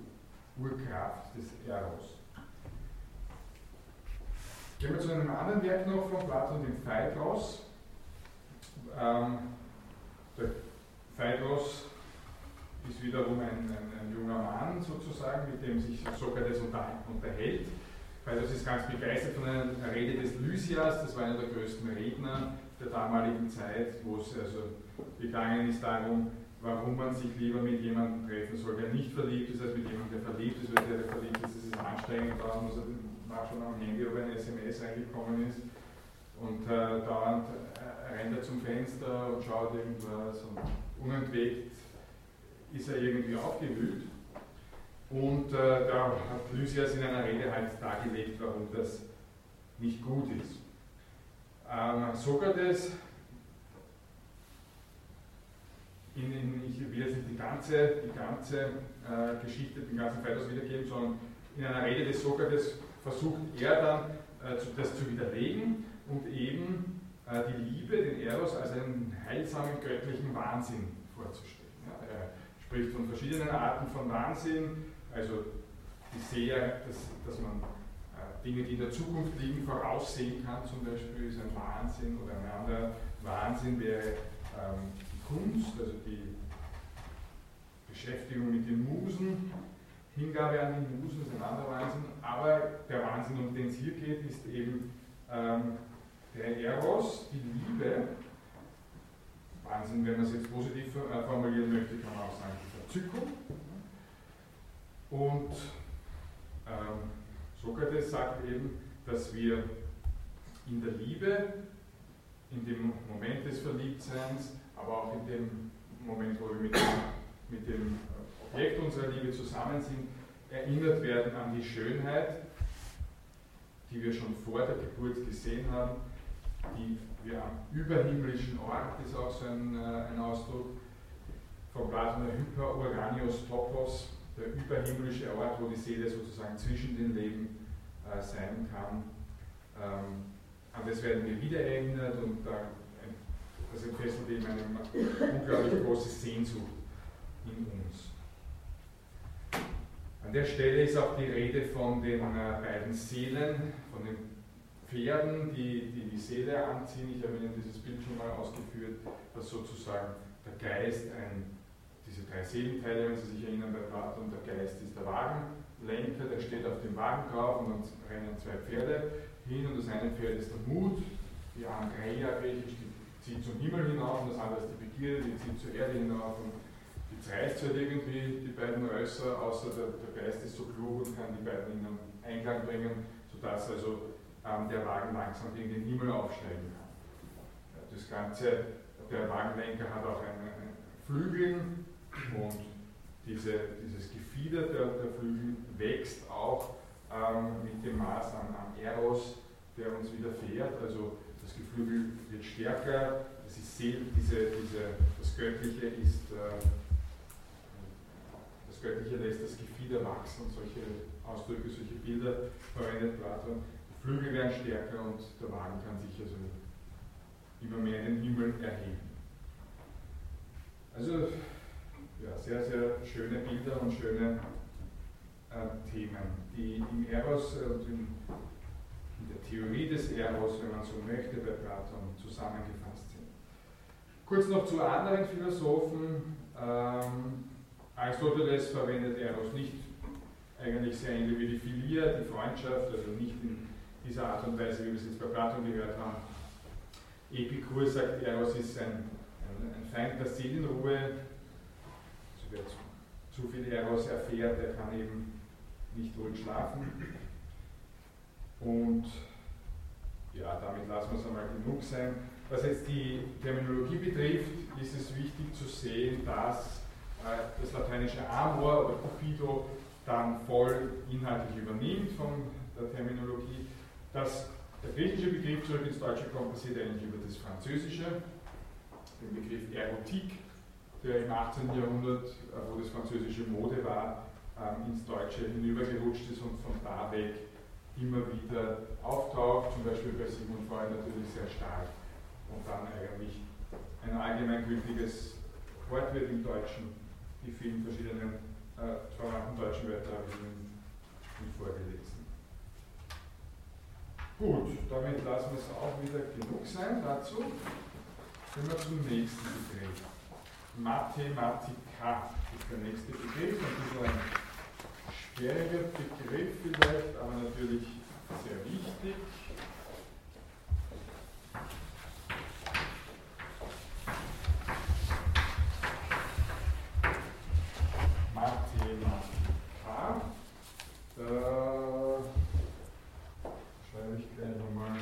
Urkraft des Eros. Gehen wir zu einem anderen Werk noch von Platon, dem Phaedros. Ähm, der Phaedros ist wiederum ein, ein, ein, junger Mann sozusagen, mit dem sich Sokrates unterhält. Phaedros ist ganz begeistert von einer Rede des Lysias, das war einer der größten Redner der damaligen Zeit, wo es also gegangen ist darum, warum man sich lieber mit jemandem treffen soll, der nicht verliebt ist, als mit jemandem, der verliebt ist, weil der, der verliebt ist, das ist anstrengend, da muss er nachschauen am Handy, ob ein SMS reingekommen ist. Und äh, dauernd äh, rennt er zum Fenster und schaut irgendwas und unentwegt ist er irgendwie aufgewühlt. Und äh, da hat Lysias in einer Rede halt dargelegt, warum das nicht gut ist. Ähm, Sokrates in, in, ich will jetzt nicht die ganze, die ganze äh, Geschichte, den ganzen Phaedos wiedergeben, sondern in einer Rede des Sokrates versucht er dann äh, das zu widerlegen und eben äh, die Liebe, den Eros, als einen heilsamen göttlichen Wahnsinn vorzustellen. Er spricht von verschiedenen Arten von Wahnsinn, also die Seher, dass, dass man äh, Dinge, die in der Zukunft liegen, voraussehen kann, zum Beispiel, ist ein Wahnsinn oder ein anderer Wahnsinn wäre ähm, die Kunst, also die Beschäftigung mit den Musen, Hingabe an die Musen ist ein anderer Wahnsinn, aber der Wahnsinn, um den es hier geht, ist eben ähm, der Eros, die Liebe. Wahnsinn, wenn man es jetzt positiv äh, formulieren möchte, kann man auch sagen, die Verzückung. Und ähm, Sokrates sagt eben, dass wir in der Liebe, in dem Moment des Verliebtseins, aber auch in dem Moment, wo wir mit dem, mit dem Objekt unserer Liebe zusammen sind, erinnert werden an die Schönheit, die wir schon vor der Geburt gesehen haben, die wir am überhimmlischen Ort, ist auch so ein, äh, ein Ausdruck von Platon, der Hyperorganios Topos, der überhimmlische Ort, wo die Seele sozusagen zwischen den Leben äh, sein kann. Ähm, an das werden wir wieder erinnert und äh, das entfesselt eben eine unglaublich große Sehnsucht in uns. An der Stelle ist auch die Rede von den äh, beiden Seelen, von den Pferden, die, die die Seele anziehen. Ich habe Ihnen dieses Bild schon mal ausgeführt, dass sozusagen der Geist ein diese drei Seelenteile, wenn Sie sich erinnern bei Platon, der Geist ist der Wagenlenker, der steht auf dem Wagen drauf und dann rennen zwei Pferde hin und das eine Pferd ist der Mut, die Angreia griechisch, die zieht zum Himmel hinauf und das andere ist die Begierde, die zieht zur Erde hinauf und zerreißt halt irgendwie die beiden Rösser, außer der, der Geist ist so klug und kann die beiden in einen Einklang bringen, sodass also ähm, der Wagen langsam gegen den Himmel aufsteigen kann. Das Ganze, der Wagenlenker hat auch einen, einen Flügel, und diese, dieses Gefieder der, der Flügel wächst auch ähm, mit dem Maß an, an Eros, der uns widerfährt. Also das Geflügel wird stärker, das ist Seel, diese, diese, das Göttliche ist, äh, das Göttliche lässt das Gefieder wachsen und solche Ausdrücke, solche Bilder verwendet Platon. Die Flügel werden stärker und der Wagen kann sich also immer mehr in den Himmel erheben. Also ja, sehr, sehr schöne Bilder und schöne äh, Themen, die im Eros und in, in, der Theorie des Eros, wenn man so möchte, bei Platon zusammengefasst sind. Kurz noch zu anderen Philosophen. Ähm, Aristoteles verwendet Eros nicht eigentlich sehr ähnlich wie die Philia, die Freundschaft, also nicht in dieser Art und Weise, wie wir es jetzt bei Platon gehört haben. Epikur sagt, Eros ist ein, ein, ein Feind der Seelenruhe, wer zu, zu viel Eros erfährt, der kann eben nicht ruhig schlafen. Und ja, damit lassen wir es einmal genug sein. Was jetzt die Terminologie betrifft, ist es wichtig zu sehen, dass das lateinische Amor oder Cupido dann voll inhaltlich übernimmt von der Terminologie. Dass der griechische Begriff zurück ins Deutsche kommt, passiert eigentlich über das Französische, den Begriff Erotik der im 18. Jahrhundert, äh, wo das französische Mode war, ähm, ins Deutsche hinübergerutscht ist und von da weg immer wieder auftaucht, zum Beispiel bei Sigmund Freud natürlich sehr stark und dann eigentlich ein allgemeingültiges Wort wird im Deutschen. Die vielen verschiedenen äh, verwandten deutschen Wörter habe ich Ihnen vorgelesen. Gut, damit lassen wir es auch wieder genug sein dazu. Gehen wir zum nächsten Begriff. Mathematika ist der nächste Begriff. Ein bisschen ein schwieriger Begriff vielleicht, aber natürlich sehr wichtig. Mathematika. Da schreibe ich gleich nochmal.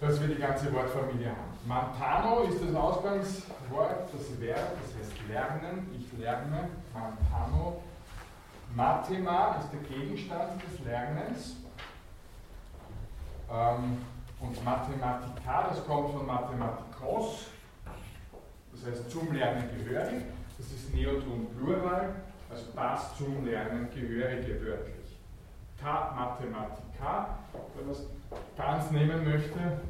dass wir die ganze Wortfamilie haben. Mantano ist das Ausgangswort, das Verb, das heißt lernen, ich lerne, Mantano. Mathema ist der Gegenstand des Lernens. Ähm, und Mathematika, das kommt von Mathematikos, das heißt zum Lernen gehörig. Das ist Neoton Plural, also passt zum Lernen gehörige wörtlich. Ta Mathematika, wenn man es ganz nehmen möchte,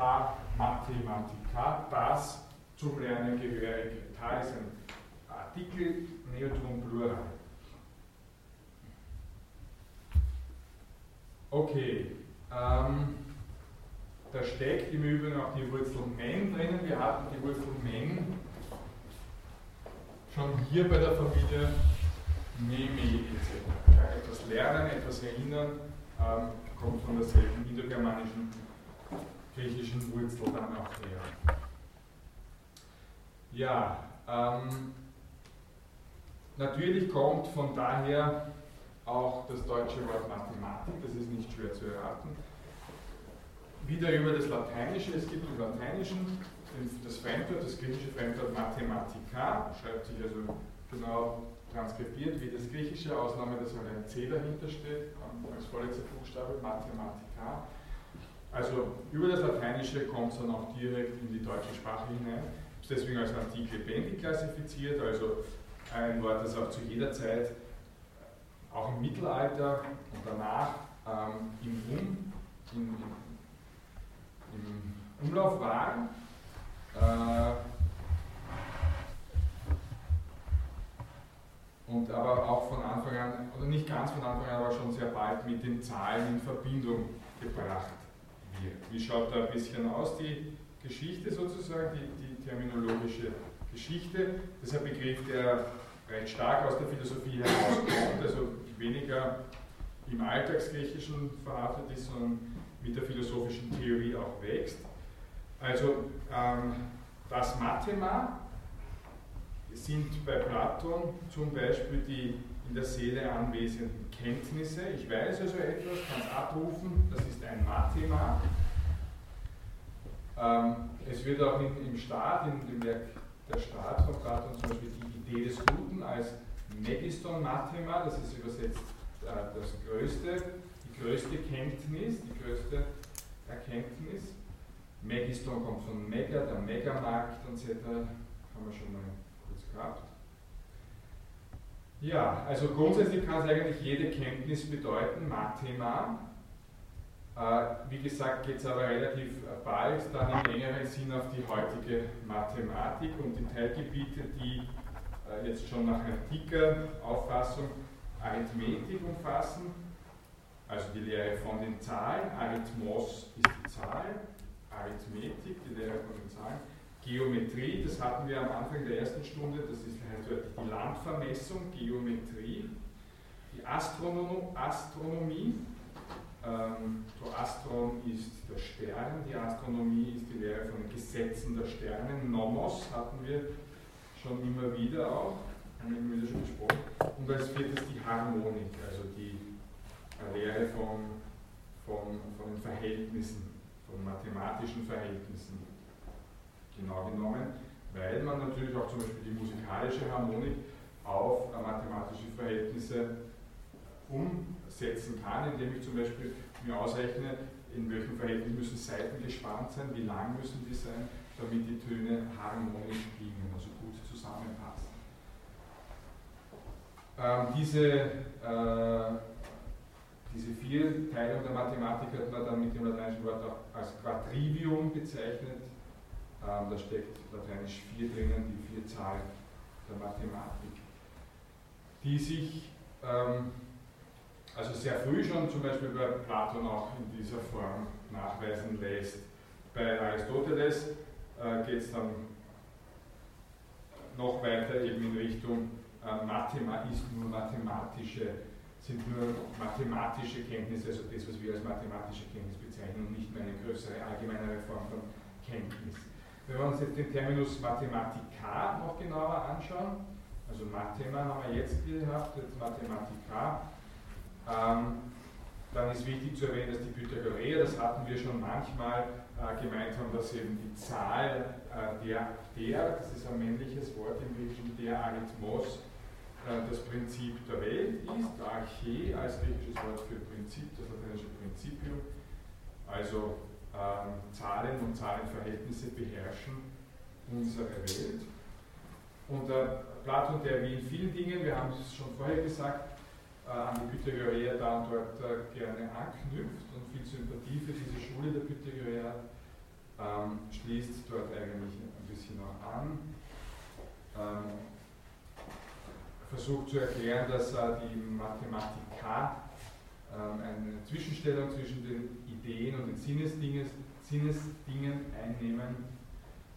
Ta Mathematika, das zum Lernen gehörige. Ta ist ein Artikel, Neoton Plural. Okay, ähm, da steckt im Übrigen auch die Wurzel men drinnen. Wir hatten die Wurzel men schon hier bei der Familie Meme etc. etwas lernen, etwas erinnern, ähm, kommt von derselben indogermanischen griechischen Wurzel dann auch her. Ja, ähm, natürlich kommt von daher auch das deutsche Wort Mathematik, das ist nicht schwer zu erraten. Wieder über das Lateinische, es gibt im Lateinischen das Fremdwort, das griechische Fremdwort Mathematika, schreibt sich also genau transkribiert wie das griechische, Ausnahme, dass ein C dahinter steht, als vorletzter Buchstabe, Mathematika. Also über das Lateinische kommt es dann auch direkt in die deutsche Sprache hinein. Ist deswegen als antik lebendig klassifiziert, also ein Wort, das auch zu jeder Zeit, auch im Mittelalter und danach ähm, im, um, in, im Umlauf war. Äh, und aber auch von Anfang an, oder nicht ganz von Anfang an, aber schon sehr bald mit den Zahlen in Verbindung gebracht wird. Wie schaut da ein bisschen aus die Geschichte sozusagen, die, die terminologische Geschichte? Das ist ein Begriff, der recht stark aus der Philosophie herauskommt, also weniger im Alltagsgriechischen verhaftet ist, sondern mit der philosophischen Theorie auch wächst. Also ähm, das Mathema sind bei Platon zum Beispiel die in der Seele anwesenden Kenntnisse. Ich weiß also etwas, kann es abrufen, das ist ein Mathema. Ähm, es wird auch in, im Staat, in dem Werk Der Staat von Platon zum Beispiel die Idee des Guten als Megiston Mathema, das ist übersetzt äh, das größte, die größte Kenntnis, die größte Erkenntnis. Megiston kommt von Mega, der Megamarkt und so weiter, haben wir schon mal kurz gehabt. Ja, also grundsätzlich kann es eigentlich jede Kenntnis bedeuten, Mathema. Äh, wie gesagt, geht es aber relativ bald dann im engeren Sinn auf die heutige Mathematik und die Teilgebiete, die äh, jetzt schon nach antiker Auffassung Arithmetik umfassen, also die Lehre von den Zahlen. Arithmos ist die Zahl, Arithmetik, die Lehre von den Zahlen. Geometrie, das hatten wir am Anfang der ersten Stunde, das ist heißt die Landvermessung, Geometrie. Die Astronom Astronomie, ähm, der Astron ist der Stern, die Astronomie ist die Lehre von den Gesetzen der Sterne. Nomos hatten wir schon immer wieder auch, haben wir wieder schon gesprochen. Und als viertes die Harmonik, also die Lehre von, von, von den Verhältnissen, von mathematischen Verhältnissen genau genommen, weil man natürlich auch zum Beispiel die musikalische Harmonik auf mathematische Verhältnisse umsetzen kann, indem ich zum Beispiel mir ausrechne, in welchem Verhältnis müssen Seiten gespannt sein, wie lang müssen die sein, damit die Töne harmonisch klingen, also gut zusammenpassen. Ähm, diese, äh, diese Vierteilung der Mathematik hat man dann mit dem lateinischen Wort auch als Quadrivium bezeichnet. Ähm, da steckt lateinisch vier drinnen, die vier Zahlen der Mathematik, die sich ähm, also sehr früh schon zum Beispiel bei Platon auch in dieser Form nachweisen lässt. Bei Aristoteles äh, geht es dann noch weiter eben in Richtung äh, Mathema ist nur mathematische, sind nur mathematische Kenntnisse, also das, was wir als mathematische Kenntnis bezeichnen und nicht mehr eine größere, allgemeinere Form von Kenntnis. Wenn wir uns jetzt den Terminus Mathematica noch genauer anschauen, also Mathema haben wir jetzt gehabt, jetzt Mathematica, ähm, dann ist wichtig zu erwähnen, dass die Pythagoreer, das hatten wir schon manchmal, äh, gemeint haben, dass eben die Zahl äh, der, der, das ist ein männliches Wort im Griechischen, der Arithmos, äh, das Prinzip der Welt ist, Arche als griechisches Wort für Prinzip, das lateinische Principium, also ähm, Zahlen und Zahlenverhältnisse beherrschen unsere Welt. Und äh, Platon, der wie in vielen Dingen, wir haben es schon vorher gesagt, äh, an die Pythagoreer da und dort äh, gerne anknüpft und viel Sympathie für diese Schule der Pythagoreer ähm, schließt dort eigentlich ein bisschen noch an. Ähm, versucht zu erklären, dass äh, die Mathematika ähm, eine Zwischenstellung zwischen den Ideen und den Sinnesdingen, Sinnesdingen einnehmen.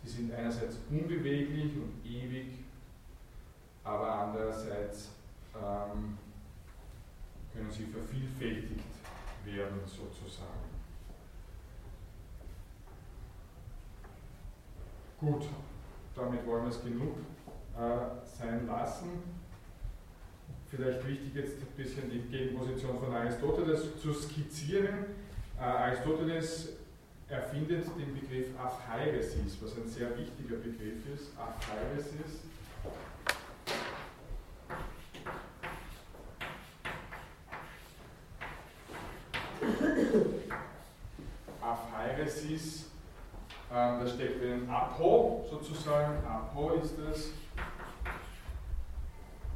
Sie sind einerseits unbeweglich und ewig, aber andererseits ähm, können sie vervielfältigt werden sozusagen. Gut, damit wollen wir es genug äh, sein lassen. Vielleicht wichtig jetzt ein bisschen die Gegenposition von Aristoteles zu skizzieren. Äh, Aristoteles erfindet den Begriff Aphairesis, was ein sehr wichtiger Begriff ist. Aphairesis. Aphairesis, ähm, da steckt ein Apo sozusagen. Apo ist das.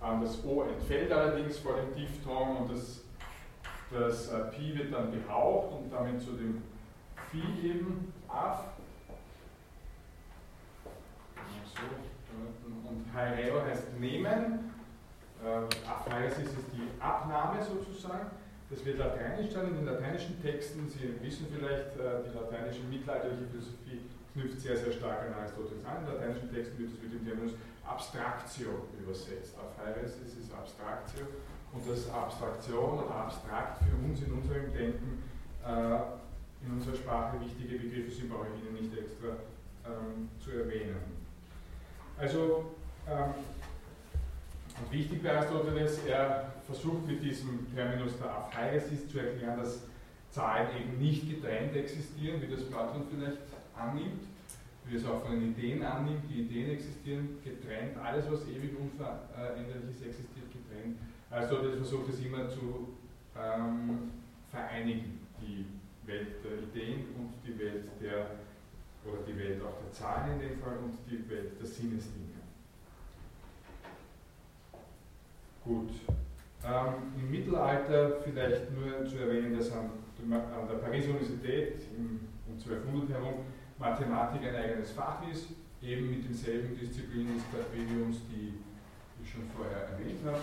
Ähm, das O entfällt allerdings vor dem Diphthong und das, das äh, Pi wird dann gehaucht und damit zu dem Phi eben Af. Und Haireo heißt nehmen. Äh, ist die Abnahme sozusagen. Das wird lateinisch dann in den lateinischen Texten. Sie wissen vielleicht, äh, die lateinische mittelalterliche Philosophie knüpft sehr, sehr stark an Aristoteles an. In lateinischen Texten wird es mit dem Terminus Abstraktio übersetzt. Aphaeresis ist Abstraktio und das Abstraktion oder abstrakt für uns in unserem Denken äh, in unserer Sprache wichtige Begriffe sind, brauche ich Ihnen nicht extra ähm, zu erwähnen. Also, ähm, und wichtig bei Aristoteles, er versucht mit diesem Terminus der Aphaeresis zu erklären, dass Zahlen eben nicht getrennt existieren, wie das Platon vielleicht annimmt, wie es auch von den Ideen annimmt. Die Ideen existieren getrennt, alles was ewig unveränderlich ist, existiert. Also das versucht es immer zu ähm, vereinigen, die Welt der Ideen und die Welt der, oder die Welt auch der Zahlen in dem Fall und die Welt der Sinnesdinge. Gut. Ähm, Im Mittelalter vielleicht nur zu erwähnen, dass an, an der Pariser Universität im, um 1200 herum Mathematik ein eigenes Fach ist, eben mit denselben Disziplinen des Quadriviums, die ich schon vorher erwähnt habe.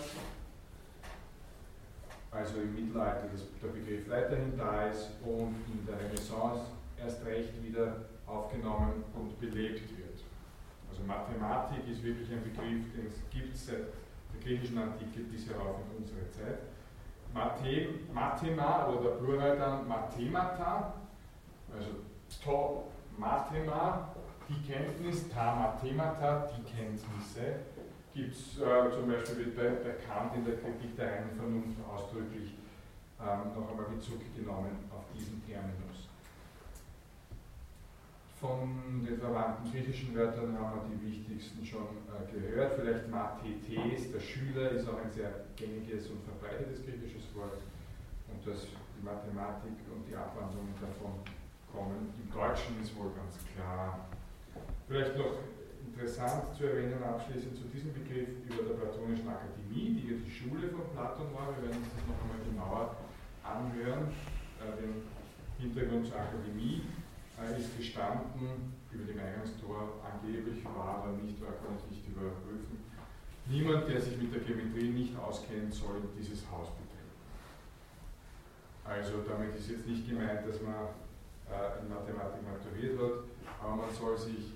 Also im Mittelalter der Begriff weiterhin da ist und in der Renaissance erst recht wieder aufgenommen und belebt wird. Also Mathematik ist wirklich ein Begriff, den es gibt seit der griechischen Antike bis herauf in unsere Zeit. Mathem, Mathema oder Plural dann Mathemata, also to Mathema, die Kenntnis, ta Mathemata, die Kenntnisse, gibt es äh, zum Beispiel bei, bei Kant in der Kritik der reinen Vernunft ausdrücklich ähm, noch einmal Bezug genommen auf diesen Terminus. Von den verwandten griechischen Wörtern haben wir die wichtigsten schon äh, gehört. Vielleicht Mathetes, der Schüler, ist auch ein sehr gängiges und verbreitetes griechisches Wort. Und dass die Mathematik und die Abwandlungen davon kommen. Im Deutschen ist wohl ganz klar. Vielleicht noch interessant zu erwähnen abschließend zu diesem Begriff über der Platonischen Akademie, die ja die Schule von Platon war. Wir werden uns das noch einmal genauer anhören. Äh, den Hintergrund zur Akademie äh, ist gestanden über dem Eingangstor angeblich war, aber nicht war, kann ich nicht überprüfen. Niemand, der sich mit der Geometrie nicht auskennt, soll dieses Haus betreten. Also damit ist jetzt nicht gemeint, dass man äh, in Mathematik maturiert hat, aber man soll sich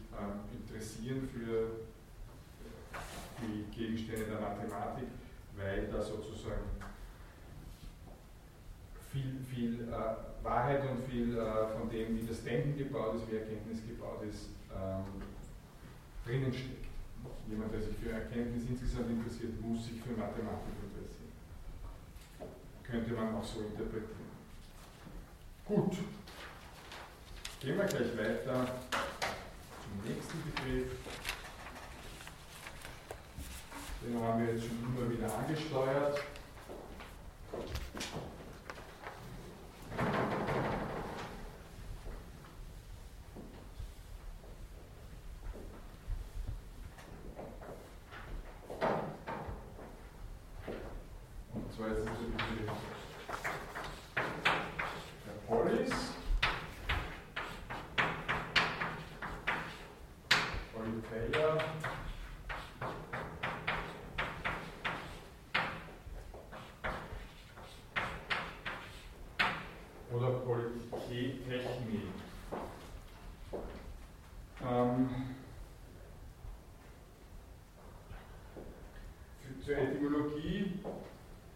interessieren für die Gegenstände der Mathematik, weil da sozusagen viel, viel äh, Wahrheit und viel äh, von dem, wie das Denken gebaut ist, wie Erkenntnis gebaut ist, ähm, drinnen steckt. Jemand, der sich für Erkenntnis insgesamt interessiert, muss sich für Mathematik interessieren. Könnte man auch so interpretieren. Gut. Gehen wir gleich weiter zum nächsten Begriff. Den haben wir jetzt schon immer wieder angesteuert.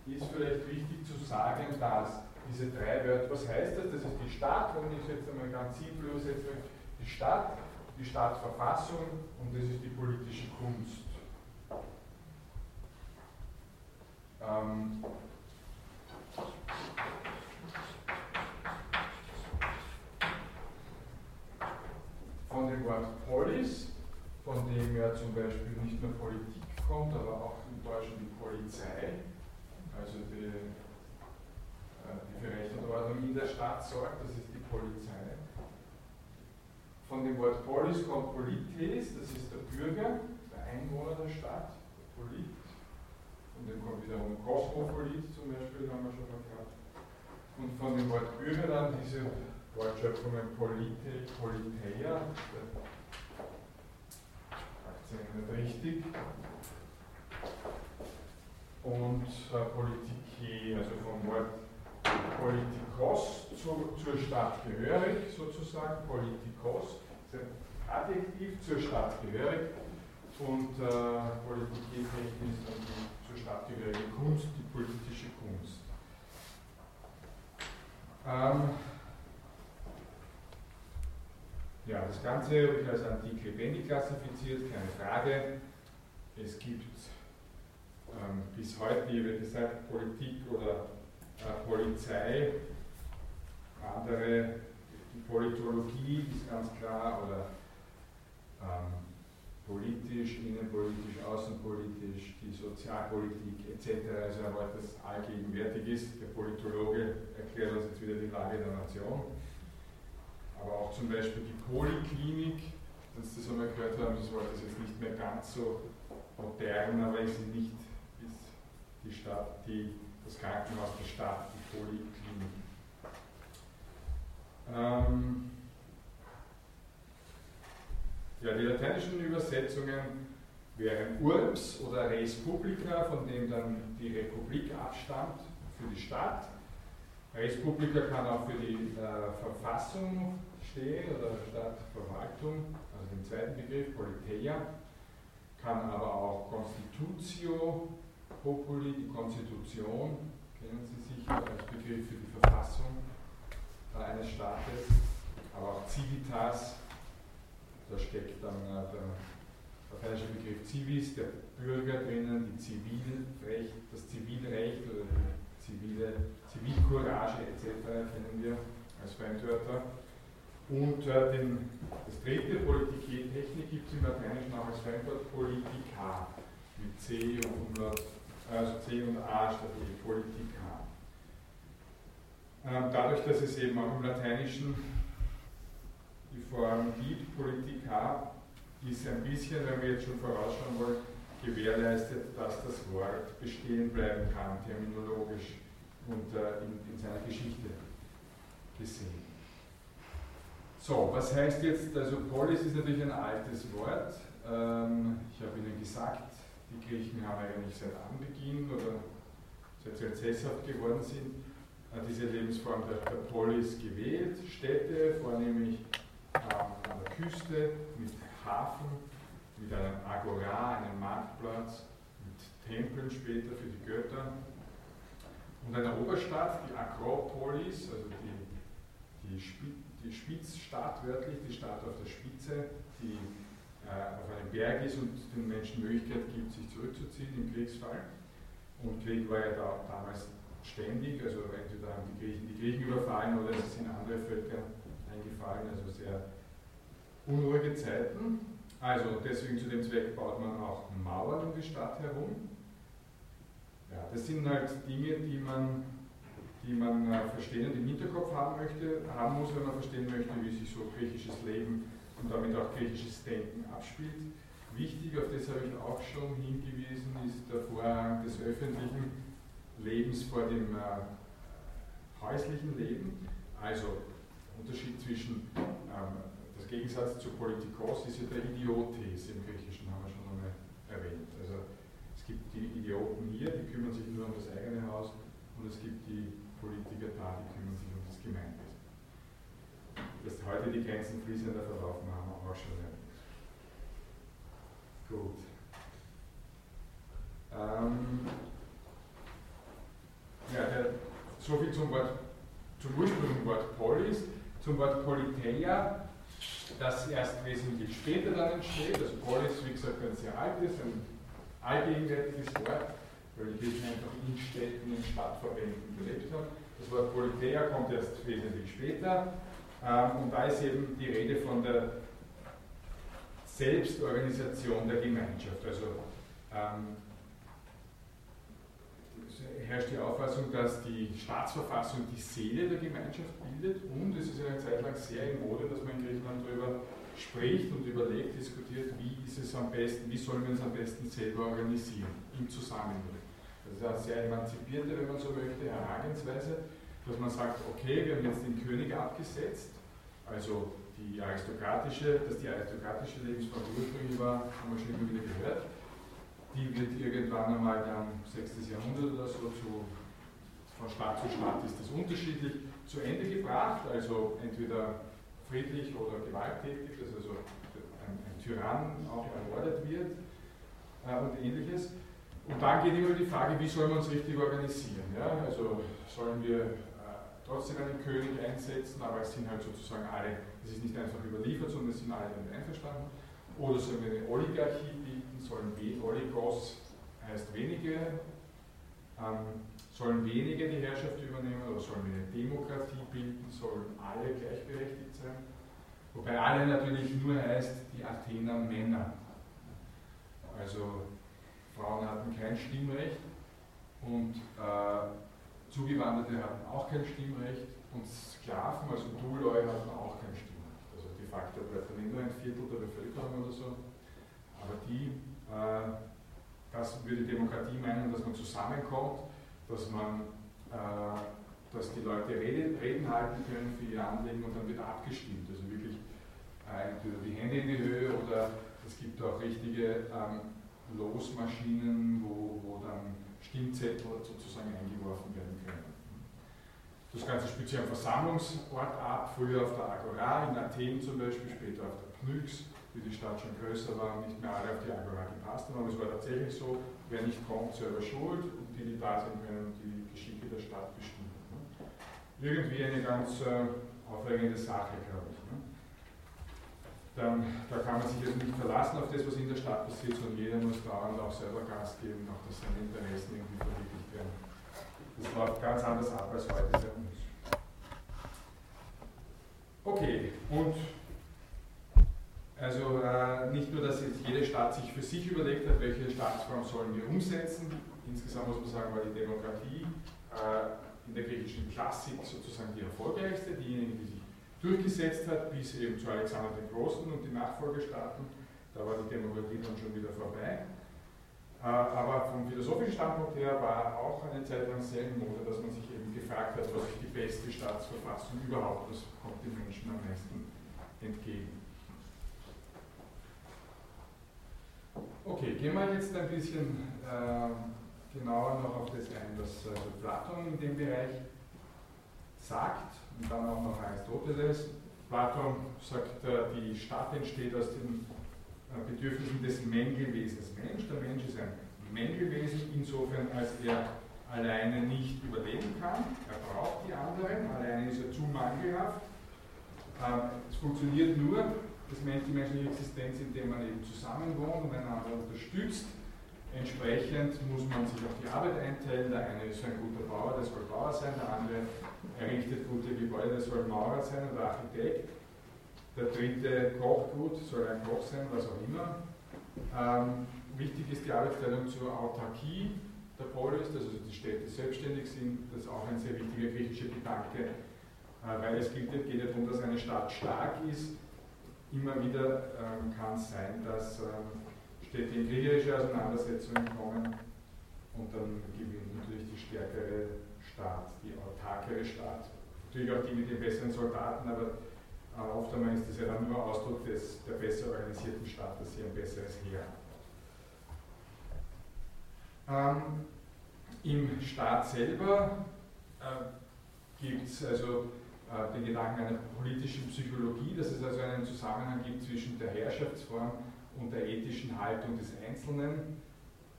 Ist vielleicht wichtig zu sagen, dass diese drei Wörter, was heißt das? Das ist die Stadt, wenn ich jetzt einmal ganz simpel übersetze, die Stadt, die Stadtverfassung und das ist die politische Kunst. Ähm, von dem Wort Polis, von dem ja zum Beispiel nicht nur Politik kommt, aber auch im Deutschen die Polizei, also die, äh, die für Recht und Ordnung in der Stadt sorgt, das ist die Polizei. Von dem Wort Polis kommt Polites, das ist der Bürger, der Der Polit. Von dem kommt wiederum Kosmopolit zum Beispiel, haben wir schon mal gehabt. Und von dem Wort Bürger dann diese Wortschöpfungen Polite, Politeia, Akzent nicht richtig. Und äh, Politik, also vom Wort Politikos zu, zur Stadt gehörig sozusagen, Politikos, ist ein Adjektiv zur Stadt gehörig und äh, Politik ist dann die zur Stadt gehörige Kunst, die politische Kunst. Ähm, ja, das Ganze habe ich als antik lebendig klassifiziert, keine Frage. Es gibt ähm, bis heute, wie gesagt, Politik oder äh, Polizei, andere, die Politologie ist ganz klar, oder ähm, politisch, innenpolitisch, außenpolitisch, die Sozialpolitik etc. Also ein Wort, das allgegenwärtig ist. Der Politologe erklärt uns jetzt wieder die Lage der Nation. Aber auch zum Beispiel die Poliklinik, dass das einmal gehört haben, das Wort ist jetzt nicht mehr ganz so modern, aber ist nicht die Stadt, die, das Krankenhaus der Stadt, die Poliklinik. Ähm, ja, die lateinischen Übersetzungen wären Urbs oder Res Publica, von dem dann die Republik abstammt, für die Stadt. Res Publica kann auch für die äh, Verfassung stehen oder Stadtverwaltung, also den zweiten Begriff, Politeia, kann aber auch Constitutio Populi, die Konstitution, kennen Sie sicher als Begriff für die Verfassung eines Staates, aber auch Civitas, da steckt dann äh, der lateinische Begriff Civis, der Bürger drinnen, die Zivilrecht, das Zivilrecht oder die zivile Zivilcourage etc. kennen wir als Fremdwörter. Und äh, den, das dritte, Politike Technik, gibt es im Lateinischen auch als Fremdwort Politica mit C und also C und A statt E, Politica. Ähm, dadurch, dass es eben auch im Lateinischen die Form gibt, Politica, ist ein bisschen, wenn wir jetzt schon vorausschauen wollen, gewährleistet, dass das Wort bestehen bleiben kann, terminologisch und äh, in, in seiner Geschichte gesehen. So, was heißt jetzt, also Polis ist natürlich ein altes Wort. Ähm, ich habe Ihnen gesagt, die Griechen haben eigentlich seit Anbeginn oder seit sie jetzt sesshaft geworden sind, äh, diese Lebensform der, der Polis gewählt. Städte, vornehmlich an der Küste, mit Hafen, mit einem Agora, einem Marktplatz, mit Tempeln später für die Götter und einer Oberstadt, die Akropolis, also die, die, die Spitzstadt wörtlich, die Stadt auf der Spitze, die äh, auf einem Berg ist und den Menschen Möglichkeit gibt, sich zurückzuziehen im Kriegsfall. Und Krieg war ja da, damals ständig, also entweder haben die Griechen die Griechen überfallen oder es sind andere Völker eingefallen, also sehr unruhige Zeiten. Also deswegen zu dem Zweck baut man auch Mauern um die Stadt herum. Ja, das sind halt Dinge, die man, die man äh, verstehen und im Hinterkopf haben möchte, haben muss, wenn man verstehen möchte, wie sich so griechisches Leben und damit auch griechisches Denken abspielt. Wichtig, auf das habe ich auch schon hingewiesen, ist der Vorrang des öffentlichen Lebens vor dem äh, häuslichen Leben. Also Unterschied zwischen, ähm, das Gegensatz zur Politikos ist ja der Idiotes im Griechischen, haben wir schon einmal erwähnt. Also es gibt die Idioten hier, die kümmern sich nur um das eigene Haus und es gibt die Politiker da, die kümmern sich um das Gemeinwesen. Dass heute die Grenzen fließender verlaufen, haben wir auch schon erwähnt. Gut. Ähm, ja, der, so viel zum Wort, zum ursprünglichen Wort Polis, zum Wort Politeia, das erst wesentlich später dann entsteht. Also Polis, wie gesagt, ein sehr altes, ein allgegenwärtiges Wort, weil die Griechen einfach in Städten, in Stadtverbänden gelebt haben. Das Wort Politeia kommt erst wesentlich später. Ähm, und da ist eben die Rede von der Selbstorganisation der Gemeinschaft. Also ähm, herrscht die Auffassung, dass die Staatsverfassung die Seele der Gemeinschaft bildet und es ist eine Zeit lang sehr in Mode, dass man in Griechenland darüber spricht und überlegt, diskutiert, wie ist es am besten, wie sollen wir es am besten selber organisieren, im Zusammenleben. Das ist eine sehr emanzipierte, wenn man so möchte, Herangehensweise, dass man sagt, okay, wir haben jetzt den König abgesetzt, also die aristokratische, dass die aristokratische Lebensform ursprünglich war, haben wir schon immer wieder gehört die wird irgendwann einmal dann 6. Jahrhundert oder so zu, von Stadt zu Stadt ist das unterschiedlich zu Ende gebracht, also entweder friedlich oder gewalttätig, dass also ein, ein Tyrann auch ermordet wird äh, und ähnliches. Und dann geht immer die Frage, wie sollen wir uns richtig organisieren? Ja? Also sollen wir äh, trotzdem einen König einsetzen, aber es sind halt sozusagen alle, es ist nicht einfach überliefert, sondern es sind alle damit einverstanden. Oder sollen wir eine Oligarchie sollen Oligos heißt wenige, ähm, sollen wenige die Herrschaft übernehmen oder sollen wir eine Demokratie bilden, sollen alle gleichberechtigt sein? Wobei alle natürlich nur heißt die Athener Männer. Also Frauen hatten kein Stimmrecht und äh, Zugewanderte hatten auch kein Stimmrecht und Sklaven, also Duloi, hatten auch kein Stimmrecht. Facto bleibt dann nur ein Viertel der Bevölkerung oder so. Aber die äh, das würde Demokratie meinen, dass man zusammenkommt, dass man äh, dass die Leute Rede, Reden halten können für ihre Anliegen und dann wird abgestimmt. Also wirklich äh, entweder die Hände in die Höhe oder es gibt auch richtige ähm, Losmaschinen, wo, wo dann Stimmzettel sozusagen eingeworfen werden können. Das Ganze spielt sich am Versammlungsort ab, früher auf der Agora in Athen zum Beispiel, später auf der Pnyx wie die Stadt schon größer war und nicht mehr alle auf die Agora gepasst haben. Aber es war tatsächlich so, wer nicht kommt, selber schuld und die, die da sind, können die Geschicke der Stadt bestimmen. Ne? Irgendwie eine ganz äh, aufregende Sache, glaube ich. Ne? Dann, da kann man sich jetzt nicht verlassen auf das, was in der Stadt passiert, sondern jeder muss dauernd auch selber Gas geben, auch dass seine Interessen irgendwie verwirklicht werden. Das läuft ganz anders ab als heute bei uns. Okay, und also äh, nicht nur, dass jetzt jede Stadt sich für sich überlegt hat, welche Staatsform sollen wir umsetzen. Insgesamt muss man sagen, war die Demokratie äh, in der griechischen Klassik sozusagen die erfolgreichste, diejenige, die sich durchgesetzt hat, bis eben zu Alexander dem Großen und die Nachfolgestaaten. Da war die Demokratie dann schon wieder vorbei. Äh, aber vom philosophischen Standpunkt her war auch eine Zeit lang sehr in Mode, dass man sich eben gefragt hat, was ist die beste Staatsverfassung überhaupt, was kommt den Menschen am meisten entgegen. Okay, gehen wir jetzt ein bisschen äh, genauer noch auf das ein, was also Platon in dem Bereich sagt und dann auch noch Aristoteles. Platon sagt, äh, die Stadt entsteht aus den Bedürfnissen des Mängelwesens. Mensch, der Mensch ist ein Mängelwesen insofern, als er alleine nicht überleben kann. Er braucht die anderen, alleine ist er zu mangelhaft. Ähm, es funktioniert nur, das die menschliche Existenz, indem man eben zusammen wohnt und einander unterstützt. Entsprechend muss man sich auf die Arbeit einteilen. Der eine ist ein guter Bauer, der soll Bauer sein, der andere errichtet gute Gebäude, der soll Maurer sein oder Architekt. Der dritte kocht gut, soll ein Koch sein, was auch immer. Ähm, wichtig ist die Arbeitsteilung zur Autarkie der Polis, dass also die Städte selbstständig sind. Das ist auch ein sehr wichtiger griechischer Gedanke, äh, weil es geht, geht ja darum, dass eine Stadt stark ist. Immer wieder ähm, kann es sein, dass ähm, Städte in kriegerische Auseinandersetzungen kommen und dann gewinnt natürlich die stärkere Staat, die autarkere Staat. Natürlich auch die mit den besseren Soldaten, aber äh, oft einmal ist das ja dann nur Ausdruck des, der besser organisierten Stadt, dass sie ein besseres Heer. Ähm, Im Staat selber äh, gibt es also äh, den Gedanken einer politischen Psychologie, dass es also einen Zusammenhang gibt zwischen der Herrschaftsform und der ethischen Haltung des Einzelnen.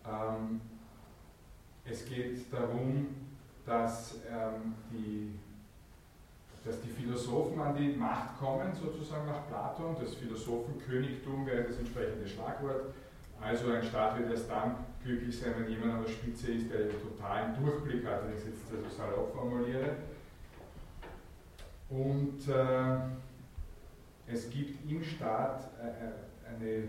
Ähm, es geht darum, dass, ähm, die, dass die Philosophen an die Macht kommen, sozusagen nach Platon. Das Philosophenkönigtum wäre das entsprechende Schlagwort. Also ein Staat wird erst dann glücklich sein, wenn jemand an der Spitze ist, der den totalen Durchblick hat, wenn ich es jetzt also salopp formuliere. Und äh, es gibt im Staat äh, eine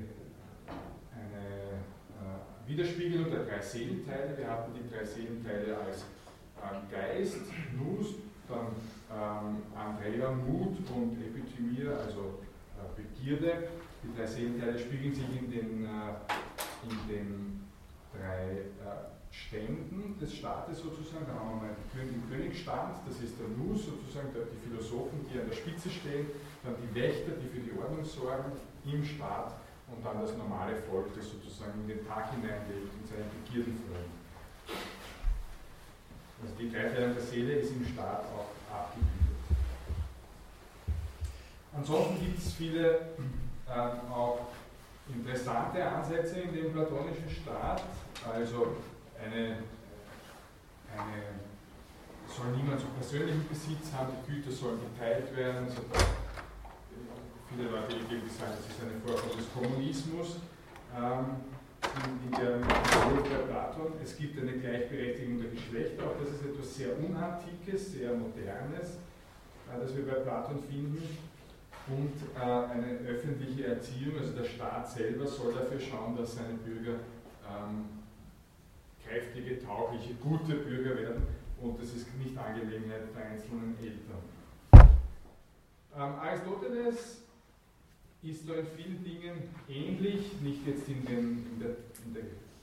eine äh, Widerspiegelung der drei Seelenteile. Wir hatten die drei Seelenteile als äh, Geist, Nus, dann ähm, Andrea, Mut und Epithymia, also äh, Begierde. Die drei Seelenteile spiegeln sich in den, äh, in den drei äh, Ständen des Staates sozusagen. Da haben wir mal den Königstand, das ist der Nus, sozusagen die Philosophen, die an der Spitze stehen, dann die Wächter, die für die Ordnung sorgen im Staat und dann das normale Volk, das sozusagen in den Tag hineinlebt, in seinen Begierden freut. Also die Dreiteilung der Seele ist im Staat auch abgebildet. Ansonsten gibt es viele äh, auch interessante Ansätze in dem platonischen Staat. Also eine, eine soll niemand so persönlichen Besitz haben, die Güter sollen geteilt werden, sodass viele Leute die sagen, das ist eine Vorform des Kommunismus. Ähm, in, der bei Platon. Es gibt eine Gleichberechtigung der Geschlechter, auch das ist etwas sehr Unantikes, sehr Modernes, äh, das wir bei Platon finden. Und äh, eine öffentliche Erziehung, also der Staat selber soll dafür schauen, dass seine Bürger ähm, kräftige, taugliche, gute Bürger werden und das ist nicht Angelegenheit der einzelnen Eltern. Ähm, Aristoteles ist da in vielen Dingen ähnlich, nicht jetzt in, den, in, der, in der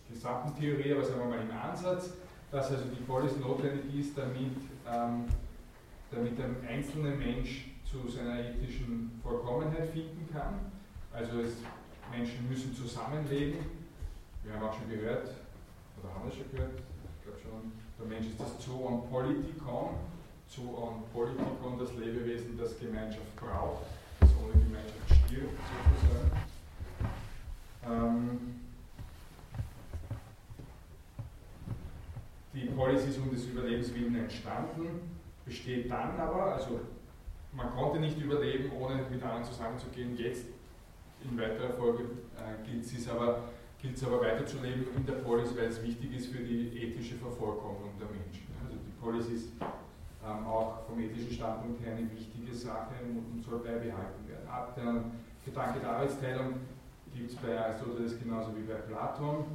gesamten Theorie, aber sagen wir mal im Ansatz, dass also die Polis notwendig ist, damit, ähm, damit ein einzelner Mensch zu seiner ethischen Vollkommenheit finden kann. Also es, Menschen müssen zusammenleben. Wir haben auch schon gehört, oder haben wir schon gehört, ich glaube schon, der Mensch ist das Zoon Politikon, Zoon Politikon, das Lebewesen, das Gemeinschaft braucht ohne Gemeinschaft stirbt, sozusagen. Ähm, die Policy ist um des Überlebens willen entstanden, besteht dann aber, also man konnte nicht überleben, ohne mit anderen zusammenzugehen. Jetzt in weiterer Folge äh, gilt es aber, aber weiterzuleben in der Polis, weil es wichtig ist für die ethische Vervollkommnung der Menschen. Also die Polis ist ähm, auch vom ethischen Standpunkt her eine wichtige Sache und soll beibehalten werden. Ab der Gedanke der Arbeitsteilung gibt es bei Aristoteles genauso wie bei Platon.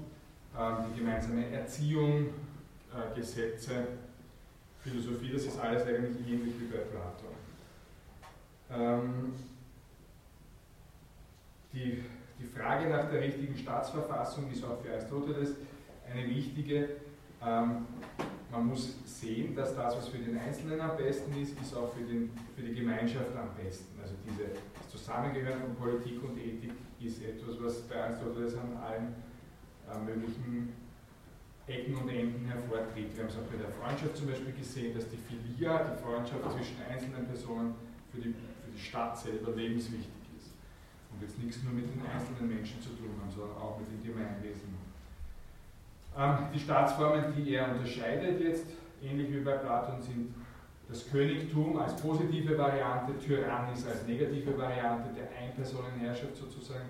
Ähm, die gemeinsame Erziehung, äh, Gesetze, Philosophie, das ist alles eigentlich ähnlich wie bei Platon. Ähm, die, die Frage nach der richtigen Staatsverfassung ist auch für Aristoteles eine wichtige. Ähm, man muss sehen, dass das, was für den Einzelnen am besten ist, ist auch für, den, für die Gemeinschaft am besten. Also diese, das Zusammengehören von Politik und Ethik ist etwas, was bei Aristoteles an allen äh, möglichen Ecken und Enden hervortritt. Wir haben es auch bei der Freundschaft zum Beispiel gesehen, dass die Philia, die Freundschaft zwischen einzelnen Personen, für die, für die Stadt selber lebenswichtig ist. Und jetzt nichts nur mit den einzelnen Menschen zu tun haben, sondern auch mit den Gemeinwesen. Ähm, die Staatsformen, die er unterscheidet jetzt, ähnlich wie bei Platon, sind das Königtum als positive Variante, Tyrannis als negative Variante der Einpersonenherrschaft sozusagen,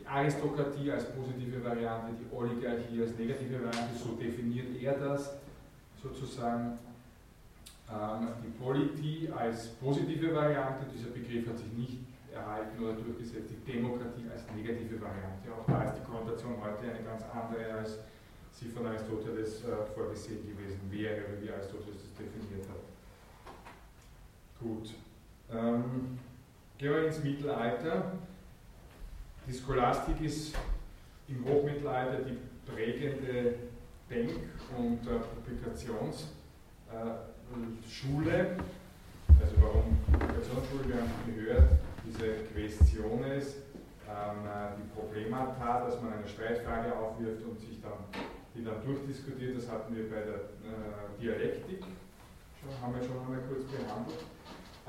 die Aristokratie als positive Variante, die Oligarchie als negative Variante, so definiert er das sozusagen. Ähm, die Politie als positive Variante, dieser Begriff hat sich nicht erhalten oder durchgesetzt, die Demokratie als negative Variante. Auch da ist die Konnotation heute eine ganz andere, als sie von Aristoteles äh, vorgesehen gewesen wäre, wie Aristoteles das definiert hat. Gut. Ähm, gehen wir ins Mittelalter. Die Scholastik ist im Hochmittelalter die prägende Denk- und äh, Publikationsschule. Äh, also warum Publikationsschule? Wir haben gehört, diese Questiones, ähm, äh, die Problemata, dass man eine Streitfrage aufwirft und sich dann, die dann durchdiskutiert, das hatten wir bei der äh, Dialektik, schon, haben wir schon einmal kurz behandelt.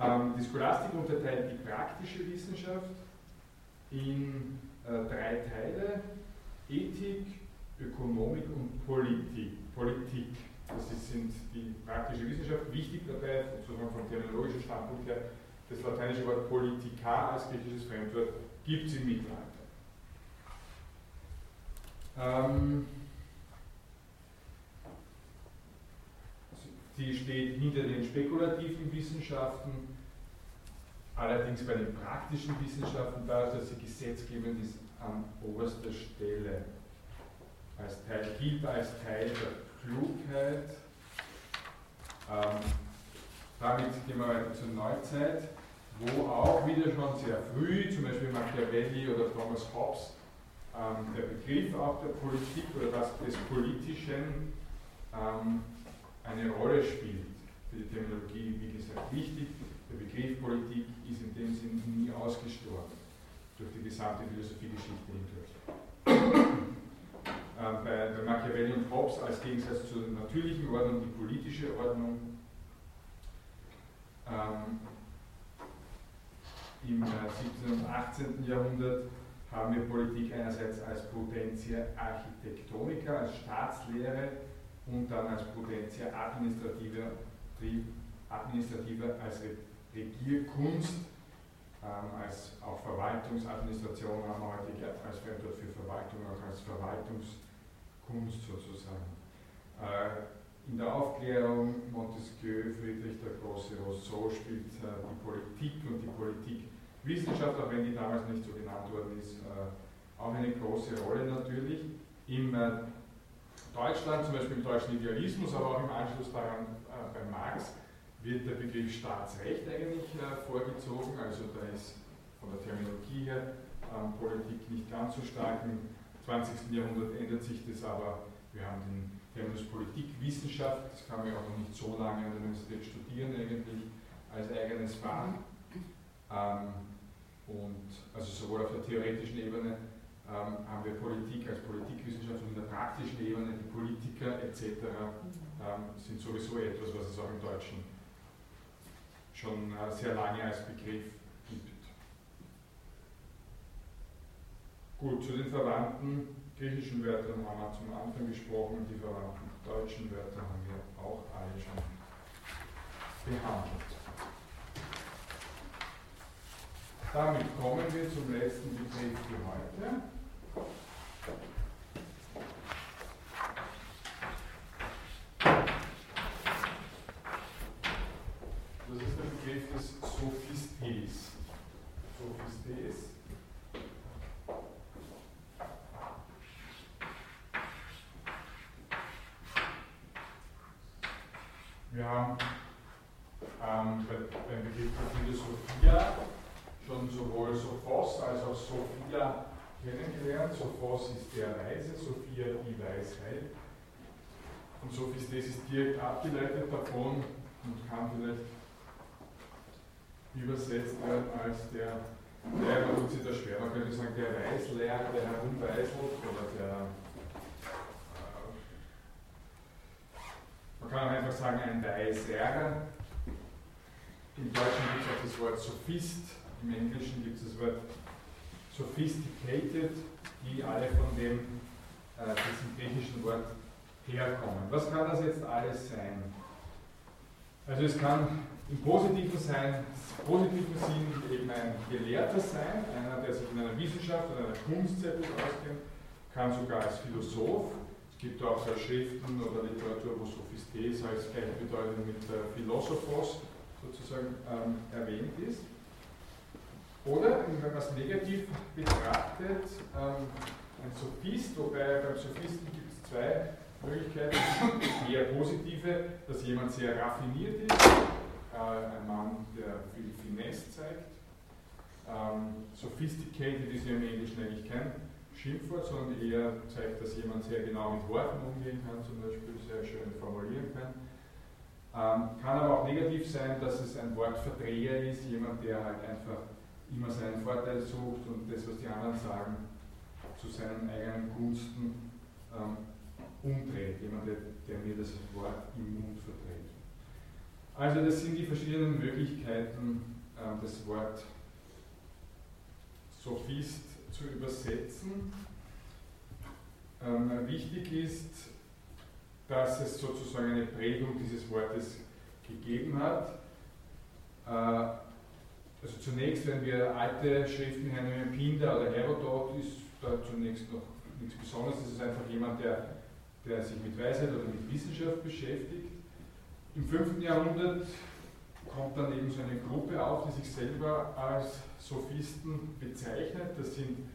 Ähm, die Scholastik unterteilt die praktische Wissenschaft in äh, drei Teile, Ethik, Ökonomik und Politik. Politik. Das sind die praktische Wissenschaft. Wichtig dabei, sozusagen vom terminologischen Standpunkt her, das lateinische Wort Politica als griechisches Fremdwort gibt es im Mittelalter. Ähm, sie steht hinter den spekulativen Wissenschaften, allerdings bei den praktischen Wissenschaften, dadurch, dass sie gesetzgebend ist, an oberster Stelle. Als Teil, gilt als Teil der Klugheit. Ähm, damit gehen wir weiter zur Neuzeit, wo auch wieder schon sehr früh, zum Beispiel Machiavelli oder Thomas Hobbes, ähm, der Begriff auch der Politik oder das des Politischen ähm, eine Rolle spielt. Für die Terminologie, wie gesagt, wichtig. Der Begriff Politik ist in dem Sinn nie ausgestorben durch die gesamte Philosophiegeschichte hindurch. ähm, bei, bei Machiavelli und Hobbes als Gegensatz zur natürlichen Ordnung die politische Ordnung. Ähm, Im 17. und 18. Jahrhundert haben wir Politik einerseits als Potentia Architektonica, als Staatslehre und dann als Potentia Administrativa, administrativa als Regierkunst ähm, als auch Verwaltungsadministration haben wir heute als Fremdwort für Verwaltung, auch als Verwaltungskunst sozusagen. Äh, in der Aufklärung Montesquieu, Friedrich der Große, Rousseau spielt äh, die Politik und die Politikwissenschaft, auch wenn die damals nicht so genannt worden ist, äh, auch eine große Rolle natürlich. Im Deutschland, zum Beispiel im deutschen Idealismus, aber auch im Anschluss daran äh, bei Marx, wird der Begriff Staatsrecht eigentlich äh, vorgezogen, also da ist von der Terminologie her ähm, Politik nicht ganz so stark. Im 20. Jahrhundert ändert sich das aber. Wir haben den Terminus Politikwissenschaft, das kann man auch noch nicht so lange an der Universität studieren eigentlich, als eigenes Fach. Ähm, und also sowohl auf der theoretischen Ebene ähm, haben wir Politik als Politikwissenschaft und in der praktischen Ebene die Politiker etc. Ähm, sind sowieso etwas, was es auch im Deutschen schon äh, sehr lange als Begriff gibt. Gut, zu den verwandten griechischen Wörtern haben wir zum Anfang gesprochen, die verwandten deutschen Wörter haben wir auch alle schon behandelt. Damit kommen wir zum letzten Begriff für heute. Das ist der Begriff des Sophistes. Sophistes. Wir haben ähm, beim Begriff der Philosophia schon sowohl Sophos als auch Sophia kennengelernt. Sophos ist der Weise, Sophia die Weisheit. Und Sophistes ist direkt abgeleitet davon und kann vielleicht übersetzt werden als der, man tut sich da schwer, man könnte sagen, der Weißlehrer, der herumweißelt oder der, äh, man kann auch einfach sagen, ein Weißer. Im Deutschen gibt es auch das Wort Sophist, im Englischen gibt es das Wort Sophisticated, die alle von dem, äh, diesem griechischen Wort herkommen. Was kann das jetzt alles sein? Also es kann im positiven, sein, positiven Sinn eben ein Gelehrter sein, einer, der sich in einer Wissenschaft oder einer Kunst sehr gut auskennt, kann sogar als Philosoph. Es gibt auch Schriften oder Literatur, wo Sophistes als gleichbedeutend mit Philosophos sozusagen ähm, erwähnt ist. Oder, wenn man es negativ betrachtet, ähm, ein Sophist, wobei beim Sophisten gibt es zwei Möglichkeiten. Eher positive, dass jemand sehr raffiniert ist, äh, ein Mann, der viel Finesse zeigt. Ähm, sophisticated ist ja im Englischen eigentlich kein Schimpfwort, sondern eher zeigt, dass jemand sehr genau mit Worten umgehen kann, zum Beispiel sehr schön formulieren kann. Ähm, kann aber auch negativ sein, dass es ein Wortverdreher ist, jemand, der halt einfach immer seinen Vorteil sucht und das, was die anderen sagen, zu seinen eigenen Gunsten ähm, umdreht. Jemand, der, der mir das Wort im Mund verdreht. Also das sind die verschiedenen Möglichkeiten, äh, das Wort Sophist zu übersetzen. Ähm, wichtig ist, dass es sozusagen eine Prägung dieses Wortes gegeben hat. Äh, also zunächst, wenn wir alte Schriften hernehmen, Pindar oder Herodot, ist da zunächst noch nichts Besonderes. Es ist einfach jemand, der, der sich mit Weisheit oder mit Wissenschaft beschäftigt. Im 5. Jahrhundert kommt dann eben so eine Gruppe auf, die sich selber als Sophisten bezeichnet. Das sind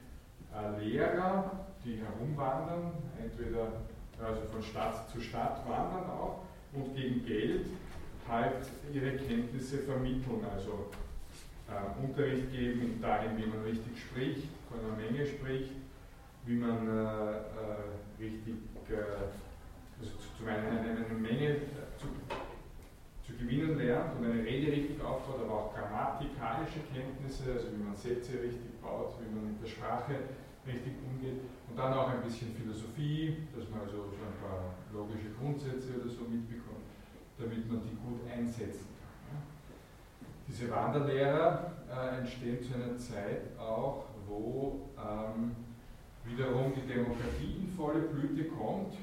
äh, Lehrer, die herumwandern, entweder also von Stadt zu Stadt wandern auch und gegen Geld halt ihre Kenntnisse vermitteln, also äh, Unterricht geben dahin, wie man richtig spricht, von einer Menge spricht, wie man äh, äh, richtig, äh, also zum einen eine, Menge zu, zu gewinnen lernt und eine Rede richtig aufbaut, aber auch grammatikalische Kenntnisse, also wie man Sätze richtig baut, wie man mit der Sprache richtig umgeht. Und dann auch ein bisschen Philosophie, dass man also so ein paar logische Grundsätze oder so mitbekommt, damit man die gut einsetzen kann. Diese Wanderlehrer äh, entstehen zu einer Zeit auch, wo ähm, wiederum die Demokratie in volle Blüte kommt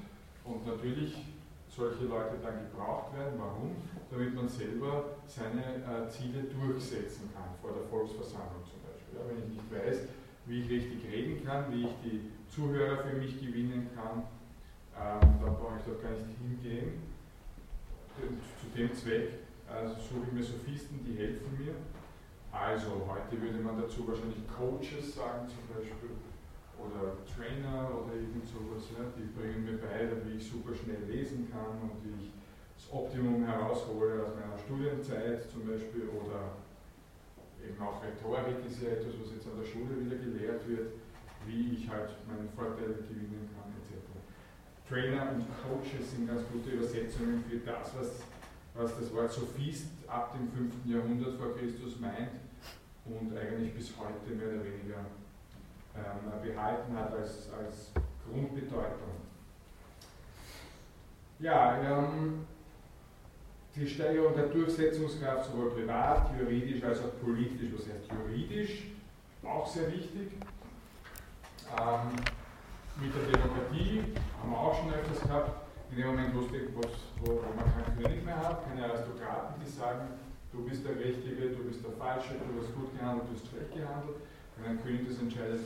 und natürlich solche Leute dann gebraucht werden. Warum? Damit man selber seine äh, Ziele durchsetzen kann vor der Volksversammlung zum Beispiel. Ja, wenn ich nicht weiß, wie ich richtig reden kann, wie ich die Zuhörer für mich gewinnen kann, ähm, dann brauche ich dort gar nicht hingehen. Zu dem Zweck also suche ich mir Sophisten, die helfen mir. Also heute würde man dazu wahrscheinlich Coaches sagen zum Beispiel oder Trainer oder irgend sowas. Ja, die bringen mir bei, wie ich super schnell lesen kann und wie ich das Optimum heraushole aus meiner Studienzeit zum Beispiel oder eben auch Rhetorik ist ja etwas, was jetzt an der Schule wieder gelehrt wird, wie ich halt meinen Vorteil gewinnen kann etc. Trainer und Coaches sind ganz gute Übersetzungen für das, was, was das Wort Sophist ab dem 5. Jahrhundert vor Christus meint und eigentlich bis heute mehr oder weniger ähm, behalten hat als, als Grundbedeutung. Ja, ähm, die Steigerung der Durchsetzungskraft sowohl privat, juridisch als auch politisch. Was heißt juridisch? Auch sehr wichtig. Ähm, mit der Demokratie haben wir auch schon öfters gehabt, in dem Moment, wo, wo man keinen König mehr hat, keine Aristokraten, die sagen, du bist der Richtige, du bist der Falsche, du hast gut gehandelt, du hast schlecht gehandelt. Wenn ein König das entscheidet,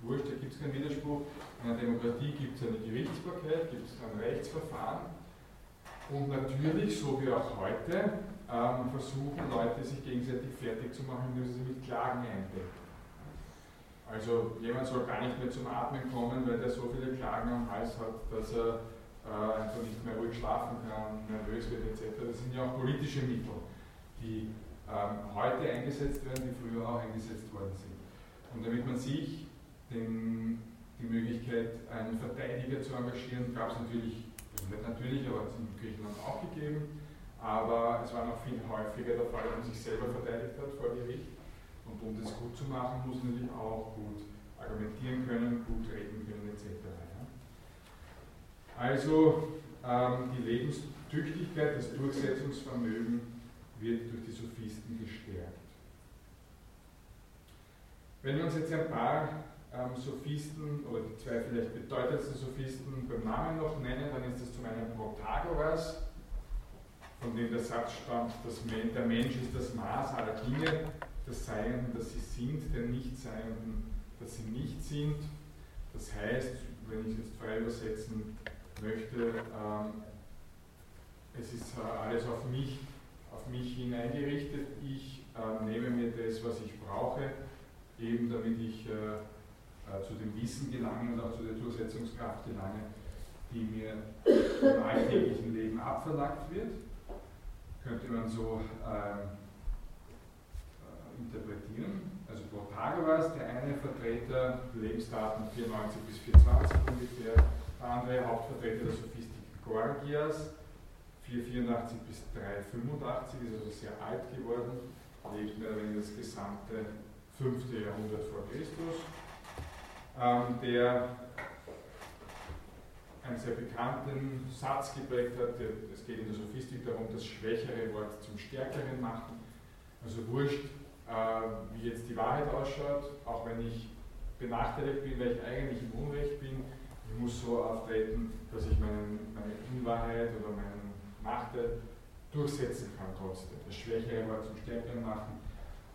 wurscht, da gibt es keinen Widerspruch. In einer Demokratie gibt es eine Gerichtsbarkeit, gibt es ein Rechtsverfahren und natürlich, so wie auch heute, ähm, versuchen Leute sich gegenseitig fertig zu machen, indem sie sich mit Klagen eindecken. Also jemand soll gar nicht mehr zum Atmen kommen, weil der so viele Klagen am Hals hat, dass er einfach nicht mehr ruhig schlafen kann, nervös wird etc. Das sind ja auch politische Mittel, die ähm, heute eingesetzt werden, die früher auch eingesetzt worden sind. Und damit man sich den, die Möglichkeit, einen Verteidiger zu engagieren, gab es natürlich nicht natürlich, aber es in Griechenland auch gegeben. Aber es war noch viel häufiger der Fall, wenn man sich selber verteidigt hat vor Gericht. Und um das gut zu machen, muss man natürlich auch gut argumentieren können, gut reden können etc. Also ähm, die Lebenstüchtigkeit, das Durchsetzungsvermögen wird durch die Sophisten gestärkt. Wenn wir uns jetzt ein paar ähm, Sophisten oder die zwei vielleicht bedeutendsten Sophisten beim Namen noch nennen, dann ist das zum einen Protagoras, von dem der Satz stammt, dass der Mensch ist das Maß aller Dinge, das Seienden, dass sie sind, der Nichtseienden, dass sie nicht sind. Das heißt, wenn ich es jetzt frei übersetzen möchte, ähm, es ist alles auf mich, auf mich hineingerichtet. Ich äh, nehme mir das, was ich brauche, eben damit ich äh, äh, zu dem Wissen gelange und auch zu der Durchsetzungskraft gelange, die mir im alltäglichen Leben abverlangt wird. Könnte man so ähm, äh, interpretieren. Also Protagoras, der eine Vertreter, Lebensdaten 94 bis 420 ungefähr, andere Hauptvertreter der Sophistik Gorgias, 484 bis 385, ist also sehr alt geworden, lebt mehr oder weniger das gesamte 5. Jahrhundert vor Christus, ähm, der einen sehr bekannten Satz geprägt hat, der, es geht in der Sophistik darum, das schwächere Wort zum stärkeren machen. Also wurscht, äh, wie jetzt die Wahrheit ausschaut, auch wenn ich benachteiligt bin, weil ich eigentlich im Unrecht bin, ich muss so auftreten, dass ich meinen, meine Unwahrheit oder meinen machte, durchsetzen kann trotzdem. Das Schwächere war zum Stärkeren machen,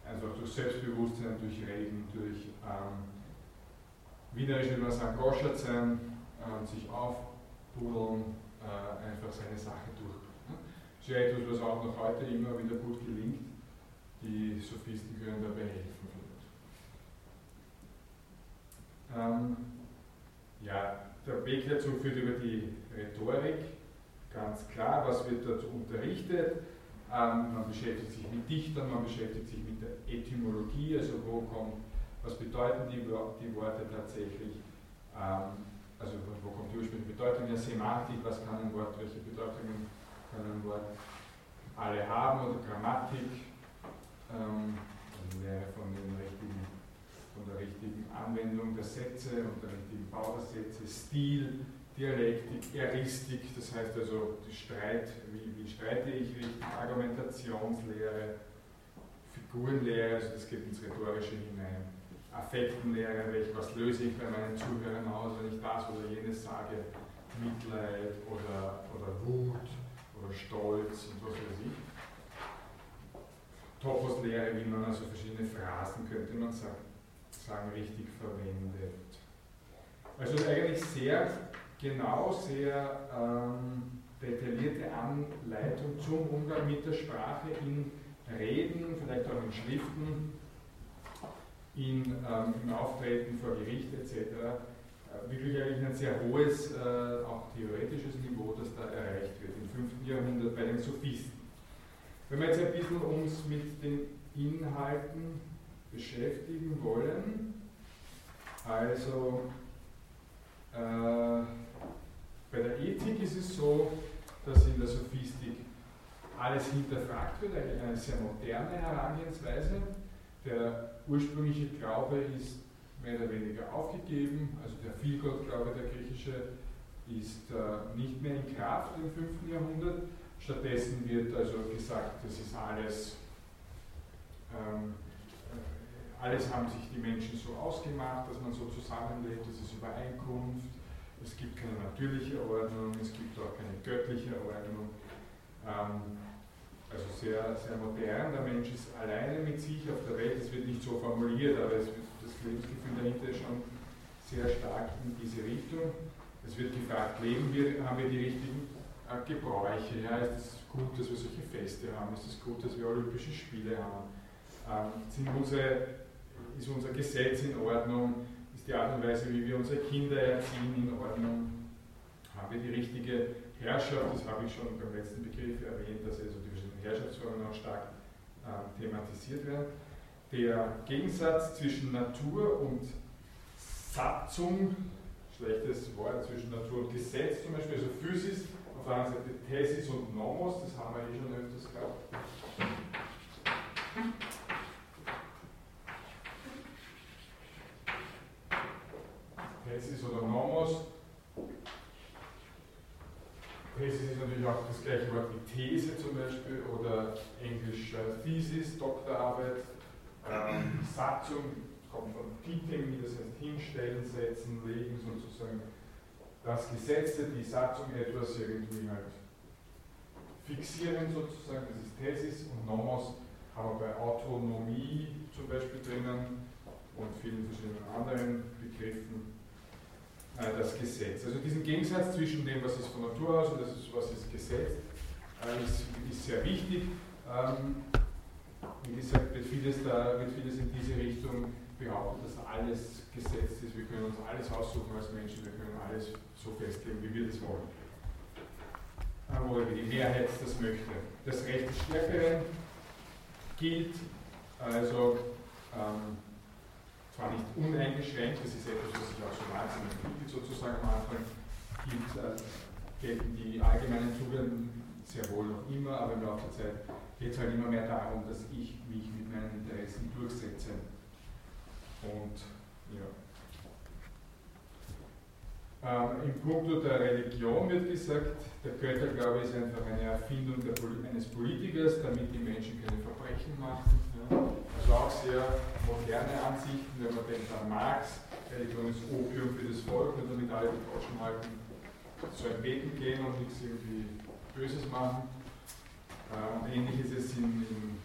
einfach durch Selbstbewusstsein, durch Reden, durch ähm, wienerisch würde sagen, goschert sein, äh, sich aufpudeln, äh, einfach seine Sache durchbringen. Das ist ja etwas, was auch noch heute immer wieder gut gelingt, die Sophistikerin dabei helfen. Ähm, ja, der Weg dazu führt über die Rhetorik ganz klar, was wird dort unterrichtet. Ähm, man beschäftigt sich mit Dichtern, man beschäftigt sich mit der Etymologie, also wo kommt, was bedeuten die, die Worte tatsächlich, ähm, also wo kommt die ursprüngliche Bedeutung der Semantik, was kann ein Wort, welche Bedeutungen kann ein Wort alle haben? Oder Grammatik, ähm, also Lehre von, den richtigen, von der richtigen Anwendung der Sätze und der richtigen Bau der Sätze, Stil, Dialektik, Eristik, das heißt also die Streit, wie, wie streite ich richtig, Argumentationslehre, Figurenlehre, also das geht ins Rhetorische hinein, Affektenlehre, welch, was löse ich bei meinen Zuhörern aus, wenn ich das oder jenes sage, Mitleid oder, oder Wut oder Stolz und was weiß ich. Toposlehre, wie man also verschiedene Phrasen, könnte man sagen, sagen richtig verwendet. Also eigentlich sehr genau sehr ähm, detaillierte Anleitung zum Umgang mit der Sprache in Reden, vielleicht auch in Schriften, in, ähm, im Auftreten vor Gericht etc. Äh, wirklich eigentlich ein sehr hohes, äh, auch theoretisches Niveau, das da erreicht wird im 5. Jahrhundert bei den Sophisten. Wenn wir jetzt ein bisschen uns mit den Inhalten beschäftigen wollen, also äh, bei der Ethik ist es so, dass in der Sophistik alles hinterfragt wird, eigentlich eine sehr moderne Herangehensweise. Der ursprüngliche Glaube ist mehr oder weniger aufgegeben, also der Vielgottglaube, der griechische, ist äh, nicht mehr in Kraft im 5. Jahrhundert. Stattdessen wird also gesagt, das ist alles, ähm, äh, alles haben sich die Menschen so ausgemacht, dass man so zusammenlebt, das ist Übereinkunft, es gibt keine natürliche Ordnung, es gibt auch keine göttliche Ordnung. Ähm, also sehr, sehr modern. Der Mensch ist alleine mit sich auf der Welt. Es wird nicht so formuliert, aber wird, das Lebensgefühl dahinter ist schon sehr stark in diese Richtung. Es wird gefragt, leben wir, haben wir die richtigen äh, Gebräuche? Ja, ist es gut, dass wir solche Feste haben? Ist es gut, dass wir Olympische Spiele haben? Ähm, sind unsere, ist unser Gesetz in Ordnung? ist die Art und Weise, wie wir unsere Kinder erziehen, in Ordnung? Haben wir die richtige Herrschaft? Das habe ich schon beim letzten Begriff erwähnt, dass also die verschiedenen Herrschaftsformen auch stark äh, thematisiert werden. Der Gegensatz zwischen Natur und Satzung, schlechtes Wort zwischen Natur und Gesetz zum Beispiel, also Physis, auf der anderen Seite Thesis und Nomos, das haben wir eh schon öfters gehabt. Thesis oder Nomos. Thesis ist natürlich auch das gleiche Wort wie These zum Beispiel oder Englisch äh, Thesis, Doktorarbeit. Ähm, Satzung kommt von Teaching, das heißt hinstellen, setzen, legen sozusagen. Das Gesetze, die Satzung etwas irgendwie halt fixieren sozusagen, das ist Thesis und Nomos haben wir bei Autonomie zum Beispiel drinnen und vielen verschiedenen anderen Begriffen das Gesetz. Also diesen Gegensatz zwischen dem, was ist von Natur aus und das ist, was ist Gesetz, äh, ist, ist, sehr wichtig. Ähm, wie gesagt, wird vieles, da, wird vieles in diese Richtung behauptet, dass alles gesetzt ist. Wir können uns alles aussuchen als Menschen, wir können alles so festlegen, wie wir das wollen. Äh, oder wie die Mehrheit das möchte. Das Recht des Stärkeren gilt, also ähm, zwar nicht uneingeschränkt, das ist etwas, was sich auch schon wahnsinnig entwickelt sozusagen am Anfang, gilt, äh, gelten die allgemeinen Tugenden sehr wohl noch immer, aber im Laufe der Zeit geht es halt immer mehr darum, dass ich mich mit meinen Interessen durchsetze. Und ja. Ähm, Im Punkt der Religion wird gesagt, der Götterglaube ist einfach eine Erfindung Poli eines Politikers, damit die Menschen keine Verbrechen machen. Ja. Also auch sehr moderne Ansichten, wenn man denkt an Marx, Religion ist Opium für das Volk und damit alle die Groschen halten, sollen beten gehen und nichts irgendwie Böses machen. Und ähnlich ist es in, in,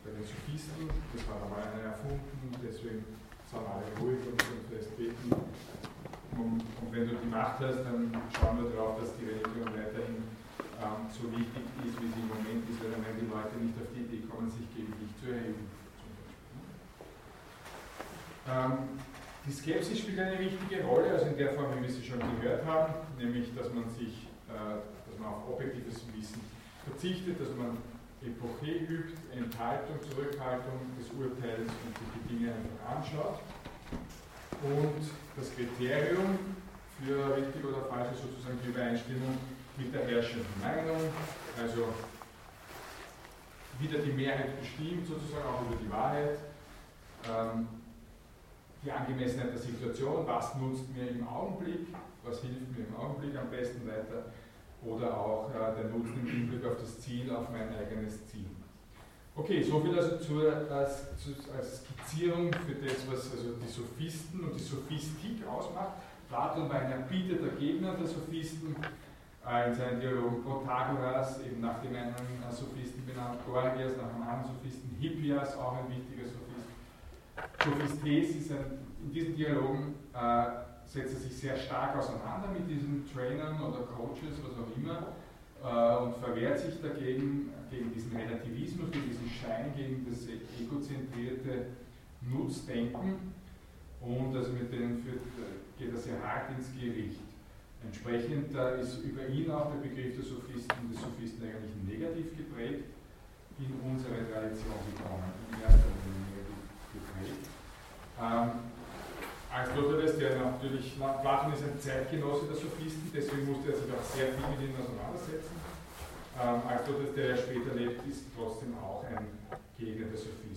bei den Sophisten, das war einmal einer erfunden, deswegen sind alle ruhig und, und fest beten. Und, und, wenn du die Macht hast, dann schauen wir darauf, dass die Religion weiterhin ähm, so wichtig ist, wie sie im Moment ist, weil dann werden die Leute nicht auf die Idee kommen, sich gegen dich zu erheben. Ähm, die Skepsis spielt eine wichtige Rolle, also in der Form, wie wir sie schon gehört haben, nämlich, dass man sich, äh, dass man auf objektives Wissen verzichtet, dass man Epoche übt, Enthaltung, Zurückhaltung des Urteils und die Dinge einfach anschaut. Und das Kriterium für richtig oder falsch ist sozusagen die Übereinstimmung mit der herrschenden Meinung, also wieder die Mehrheit bestimmt, sozusagen auch über die Wahrheit. Ähm, die Angemessenheit der Situation, was nutzt mir im Augenblick, was hilft mir im Augenblick am besten weiter oder auch äh, der Nutzen im Hinblick auf das Ziel, auf mein eigenes Ziel. Okay, soviel also zur, als, als Skizzierung für das, was also die Sophisten und die Sophistik ausmacht. Platon war ein erbieteter Gegner der Sophisten. Äh, in seinen Dialogen Protagoras, eben nach dem einen Sophisten benannt, Gorgias nach einem anderen Sophisten, Hippias, auch ein wichtiger Sophist. Sophistes ist ein, in diesen Dialogen äh, setzt er sich sehr stark auseinander mit diesen Trainern oder Coaches, was auch immer, äh, und verwehrt sich dagegen, gegen diesen Relativismus, gegen diesen Schein, gegen das egozentrierte Nutzdenken. Und also mit denen führt, geht er sehr hart ins Gericht. Entsprechend äh, ist über ihn auch der Begriff der Sophisten, des Sophisten eigentlich negativ geprägt in unsere Tradition gekommen, in erster Linie geprägt. Ähm, Aristoteles, der natürlich, Platon ist ein Zeitgenosse der Sophisten, deswegen musste er sich auch sehr viel mit ihnen auseinandersetzen. Ähm, Aristoteles, der ja später lebt, ist trotzdem auch ein Gegner der Sophisten.